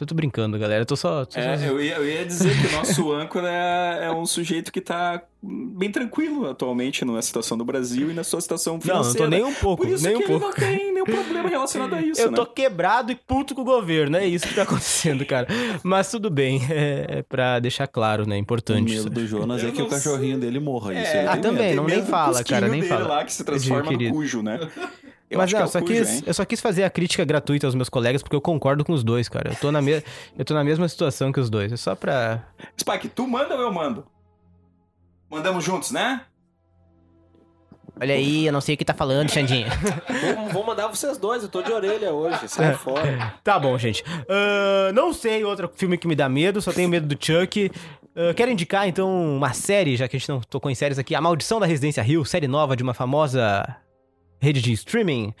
Eu tô brincando, galera. Eu tô só. tô só- É, eu, ia, eu ia dizer que o nosso âncora é, é um sujeito que tá bem tranquilo atualmente na situação do Brasil e na sua situação Não, não financeira. tô nem um pouco, Por isso nem que um ele pouco. não tem nenhum problema relacionado a isso, Eu né? tô quebrado e puto com o governo, é isso que tá acontecendo, cara. Mas tudo bem, é, é pra deixar claro, né? O Importante. medo do Jonas Eu é que o não cachorrinho dele morra. Isso É, ele Ah, também, medo. não Tem nem medo do fala, cara, nem dele fala. lá que se transforma no Querido. cujo, né? Eu Mas acho não, que é o só cujo, quis, eu só quis fazer a crítica gratuita aos meus colegas porque eu concordo com os dois, cara. Eu tô na, me... eu tô na mesma situação que os dois. É só pra. Spike, tu manda ou eu mando? Mandamos juntos, né? Olha aí, eu não sei o que tá falando, Xandinha. Vou, vou mandar vocês dois, eu tô de orelha hoje, sai fora. Tá bom, gente. Ahn, não sei outro filme que me dá medo, só tenho medo do Chuck. Ah, quero indicar, então, uma série, já que a gente não tocou em séries aqui. A Maldição da Residência Hill, série nova de uma famosa rede de streaming.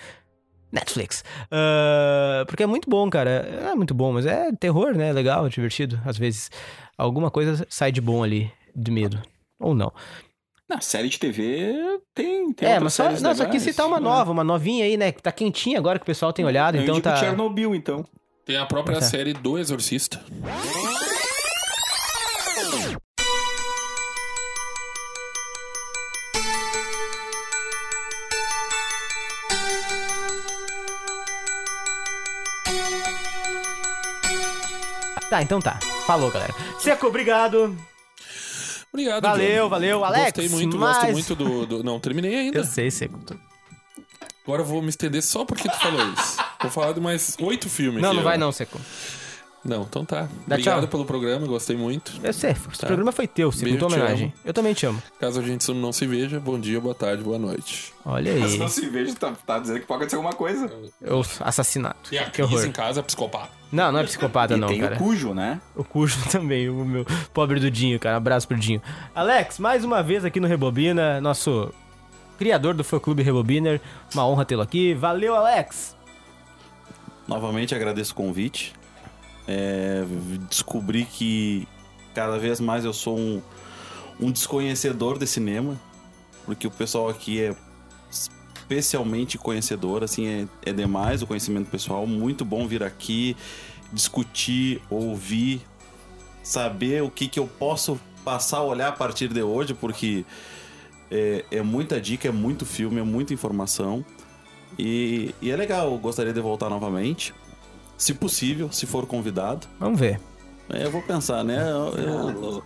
Netflix. Ah, porque é muito bom, cara. É muito bom, mas é terror, né? Legal, divertido. Às vezes, alguma coisa sai de bom ali, de medo. Ou não. Na série de TV tem, tem é, mas só, séries não, só quis legais, citar uma né? nova, uma novinha aí, né? Que tá quentinha agora que o pessoal tem olhado, Eu então tá. Chernobyl, então. Tem a própria Tá. série do Exorcista. Tá, então tá. Falou, galera. Seco, obrigado. Obrigado, Valeu, John. valeu, Alex, Gostei muito, mas- gosto muito do, do- Não, terminei ainda. Eu sei, Seco. Agora eu vou me estender só porque tu falou isso. Vou falar de mais oito filmes. Não, não ó. vai não, Seco. Não, então tá. Dá Obrigado tchau. pelo programa, gostei muito. Eu sei, esse Tá. programa foi teu, segundo Beijo, te homenagem. amo. Eu também te amo. Caso a gente não se veja, bom dia, boa tarde, boa noite. Olha Mas aí. não se veja, tá, tá dizendo que pode acontecer alguma coisa. Eu, assassinato. E a Que Cris horror. em casa é psicopata. Não, não é psicopata, e não, tem cara. o cujo, né? O Cujo também, o meu pobre do Dinho, cara. Abraço pro Dinho. Alex, mais uma vez aqui no Rebobina, nosso criador do fã-clube Rebobiner. Uma honra tê-lo aqui. Valeu, Alex! Novamente agradeço o convite. É, descobri que cada vez mais eu sou um, um desconhecedor de cinema, porque o pessoal aqui é especialmente conhecedor, assim, é, é demais o conhecimento pessoal. Muito bom vir aqui, discutir, ouvir, saber o que, que eu posso passar a olhar a partir de hoje, porque é, é muita dica, é muito filme, é muita informação. E, e é legal, gostaria de voltar novamente. Se possível, se for convidado. Vamos ver. É, eu vou pensar, né? Eu, eu,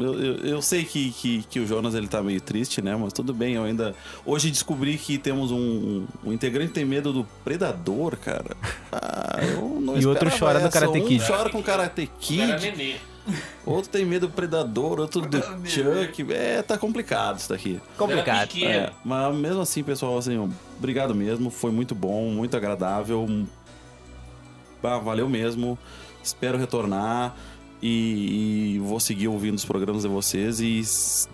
eu, eu- eu sei que, que, que o Jonas ele tá meio triste, né? Mas tudo bem, eu ainda. Hoje descobri que temos um, um, um integrante que tem medo do predador, cara. Ah, eu não E outro chora do essa. Karate Um Kid. chora com Karate Kid. Outro tem medo do predador, outro do Chuck. É, tá complicado isso daqui. Complicado. É, mas mesmo assim, pessoal, assim, obrigado mesmo. Foi muito bom, muito agradável. Ah, valeu mesmo. Espero retornar e, e vou seguir ouvindo os programas de vocês e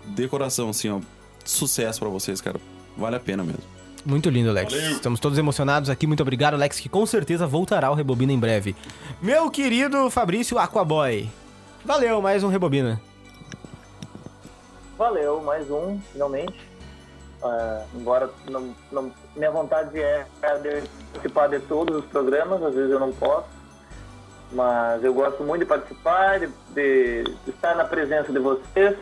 de coração, assim, ó, sucesso pra vocês, cara. Vale a pena mesmo. Muito lindo, Alex. Estamos todos emocionados aqui. Muito obrigado, Alex, que com certeza voltará ao Rebobina em breve. Meu querido Fabrício Aquaboy. Valeu, mais um Rebobina. Valeu, mais um, finalmente. Ah, embora não, não- minha vontade é participar de todos os programas, às vezes eu não posso. Mas eu gosto muito de participar, de, de estar na presença de vocês.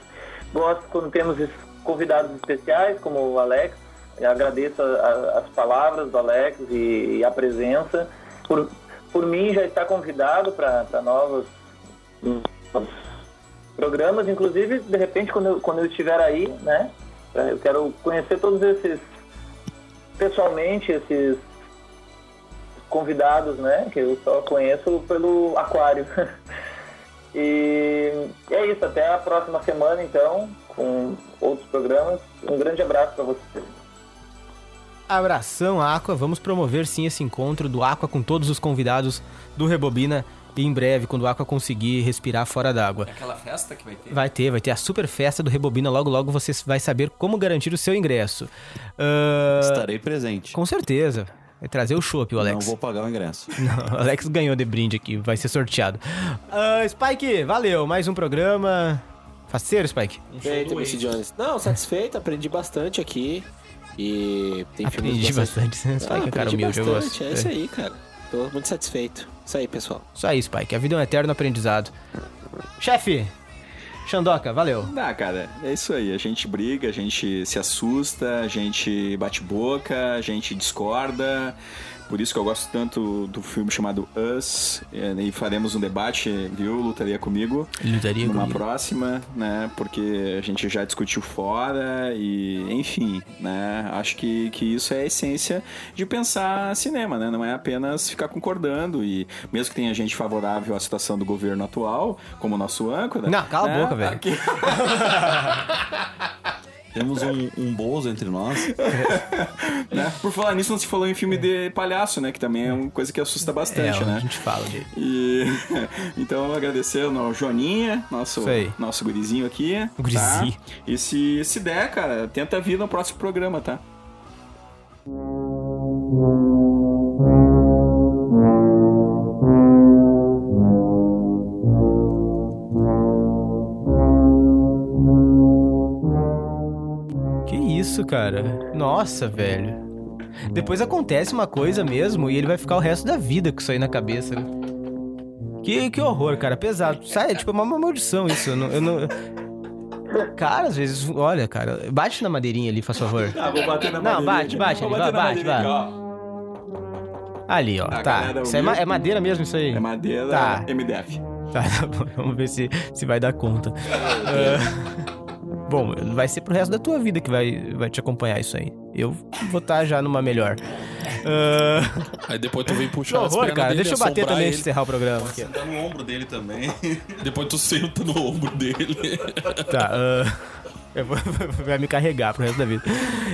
Gosto quando temos convidados especiais, como o Alex. Eu agradeço a- a- as palavras do Alex e, e a presença. Por, por mim, já está convidado para novos novos programas, inclusive, de repente, quando eu, quando eu estiver aí, né? Eu quero conhecer todos esses, pessoalmente, esses convidados, né? Que eu só conheço pelo aquário. e é isso, até a próxima semana, então, com outros programas. Um grande abraço para vocês. Abração, Aqua. Vamos promover sim esse encontro do Aqua com todos os convidados do Rebobina. E em breve, quando o Aqua conseguir respirar fora d'água. É aquela festa que vai ter? Vai ter, vai ter a super festa do Rebobina. Logo, logo você vai saber como garantir o seu ingresso. Ah, Estarei presente. Com certeza. Vai trazer o chopp, o Alex. Não vou pagar o ingresso. Não, o Alex ganhou de brinde aqui, vai ser sorteado. Ah, Spike, valeu, mais um programa. Faceiro, Spike. Feito, MC Jones. Não, satisfeito, aprendi bastante aqui. E tem Aprendi bastante. Spike é um cara aprendi humilde, eu bastante, gosto. É isso aí, cara. Tô muito satisfeito. Isso aí, pessoal. Isso aí, Spike. A vida é um eterno aprendizado. Chefe, Xandoca, valeu. Ah, cara, é isso aí. A gente briga, a gente se assusta, a gente bate boca, a gente discorda. Por isso que eu gosto tanto do filme chamado Us. é, E faremos um debate, viu? Lutaria comigo. Lutaria Numa comigo. próxima, né? Porque a gente já discutiu fora e, enfim, né? Acho que, que isso é a essência de pensar cinema, né? Não é apenas ficar concordando e mesmo que tenha gente favorável à situação do governo atual, como o nosso âncora. Não, cala a né? boca, velho. Aqui- Temos um, um Bozo entre nós. né? Por falar nisso, não se falou em filme de palhaço, né? Que também é uma coisa que assusta bastante, É, né? a gente fala dele. E então agradecendo ao Joninha, nosso, nosso gurizinho aqui. Gurizinho. Tá? E se, se der, cara, tenta vir no próximo programa, tá? Isso, cara? Nossa, velho. Depois acontece uma coisa mesmo e ele vai ficar o resto da vida com isso aí na cabeça. né? Que, que horror, cara. Pesado. Sai, é tipo uma, uma maldição isso. Eu não, eu não- Cara, às vezes, olha, cara, bate na madeirinha ali, faz favor. Ah, vou bater na Não, madeirinha bate, aqui. bate Vou ali, vai, bate, vai. Ali, ó, tá. galera Isso é, ma- é madeira mesmo isso aí? É madeira Tá. MDF. Tá, tá bom. Vamos ver se, se vai dar conta. Ah, Bom, vai ser pro resto da tua vida que vai, vai te acompanhar isso aí. Eu vou estar já numa melhor. Ah, Aí depois tu vem puxar as pernas cara. dele, Deixa eu bater também antes ele. de encerrar o programa. Aqui. Sentar no ombro dele também. Depois tu senta no ombro dele. Tá, eu vou- vai me carregar pro resto da vida.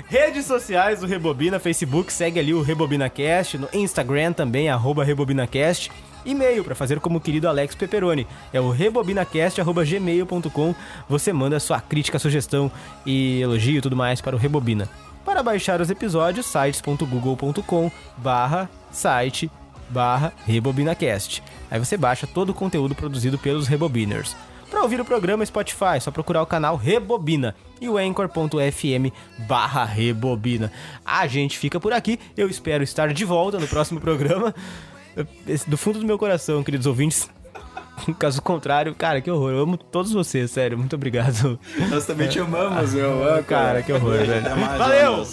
Redes sociais do Rebobina, Facebook, segue ali o RebobinaCast, no Instagram também, arroba RebobinaCast. E-mail para fazer como o querido Alex Peperoni, é o rebobinacast.gmail.com. Você manda sua crítica, sugestão e elogio e tudo mais para o Rebobina. Para baixar os episódios, sites.google.com barra site barra RebobinaCast. Aí você baixa todo o conteúdo produzido pelos Rebobiners. Para ouvir o programa Spotify, é só procurar o canal Rebobina e o anchor.fm barra Rebobina. A gente fica por aqui, eu espero estar de volta no próximo programa. Do fundo do meu coração, queridos ouvintes. Caso contrário, cara, que horror. Eu amo todos vocês, sério. Muito obrigado. Nós também te amamos, meu. Cara, que horror, velho. Valeu!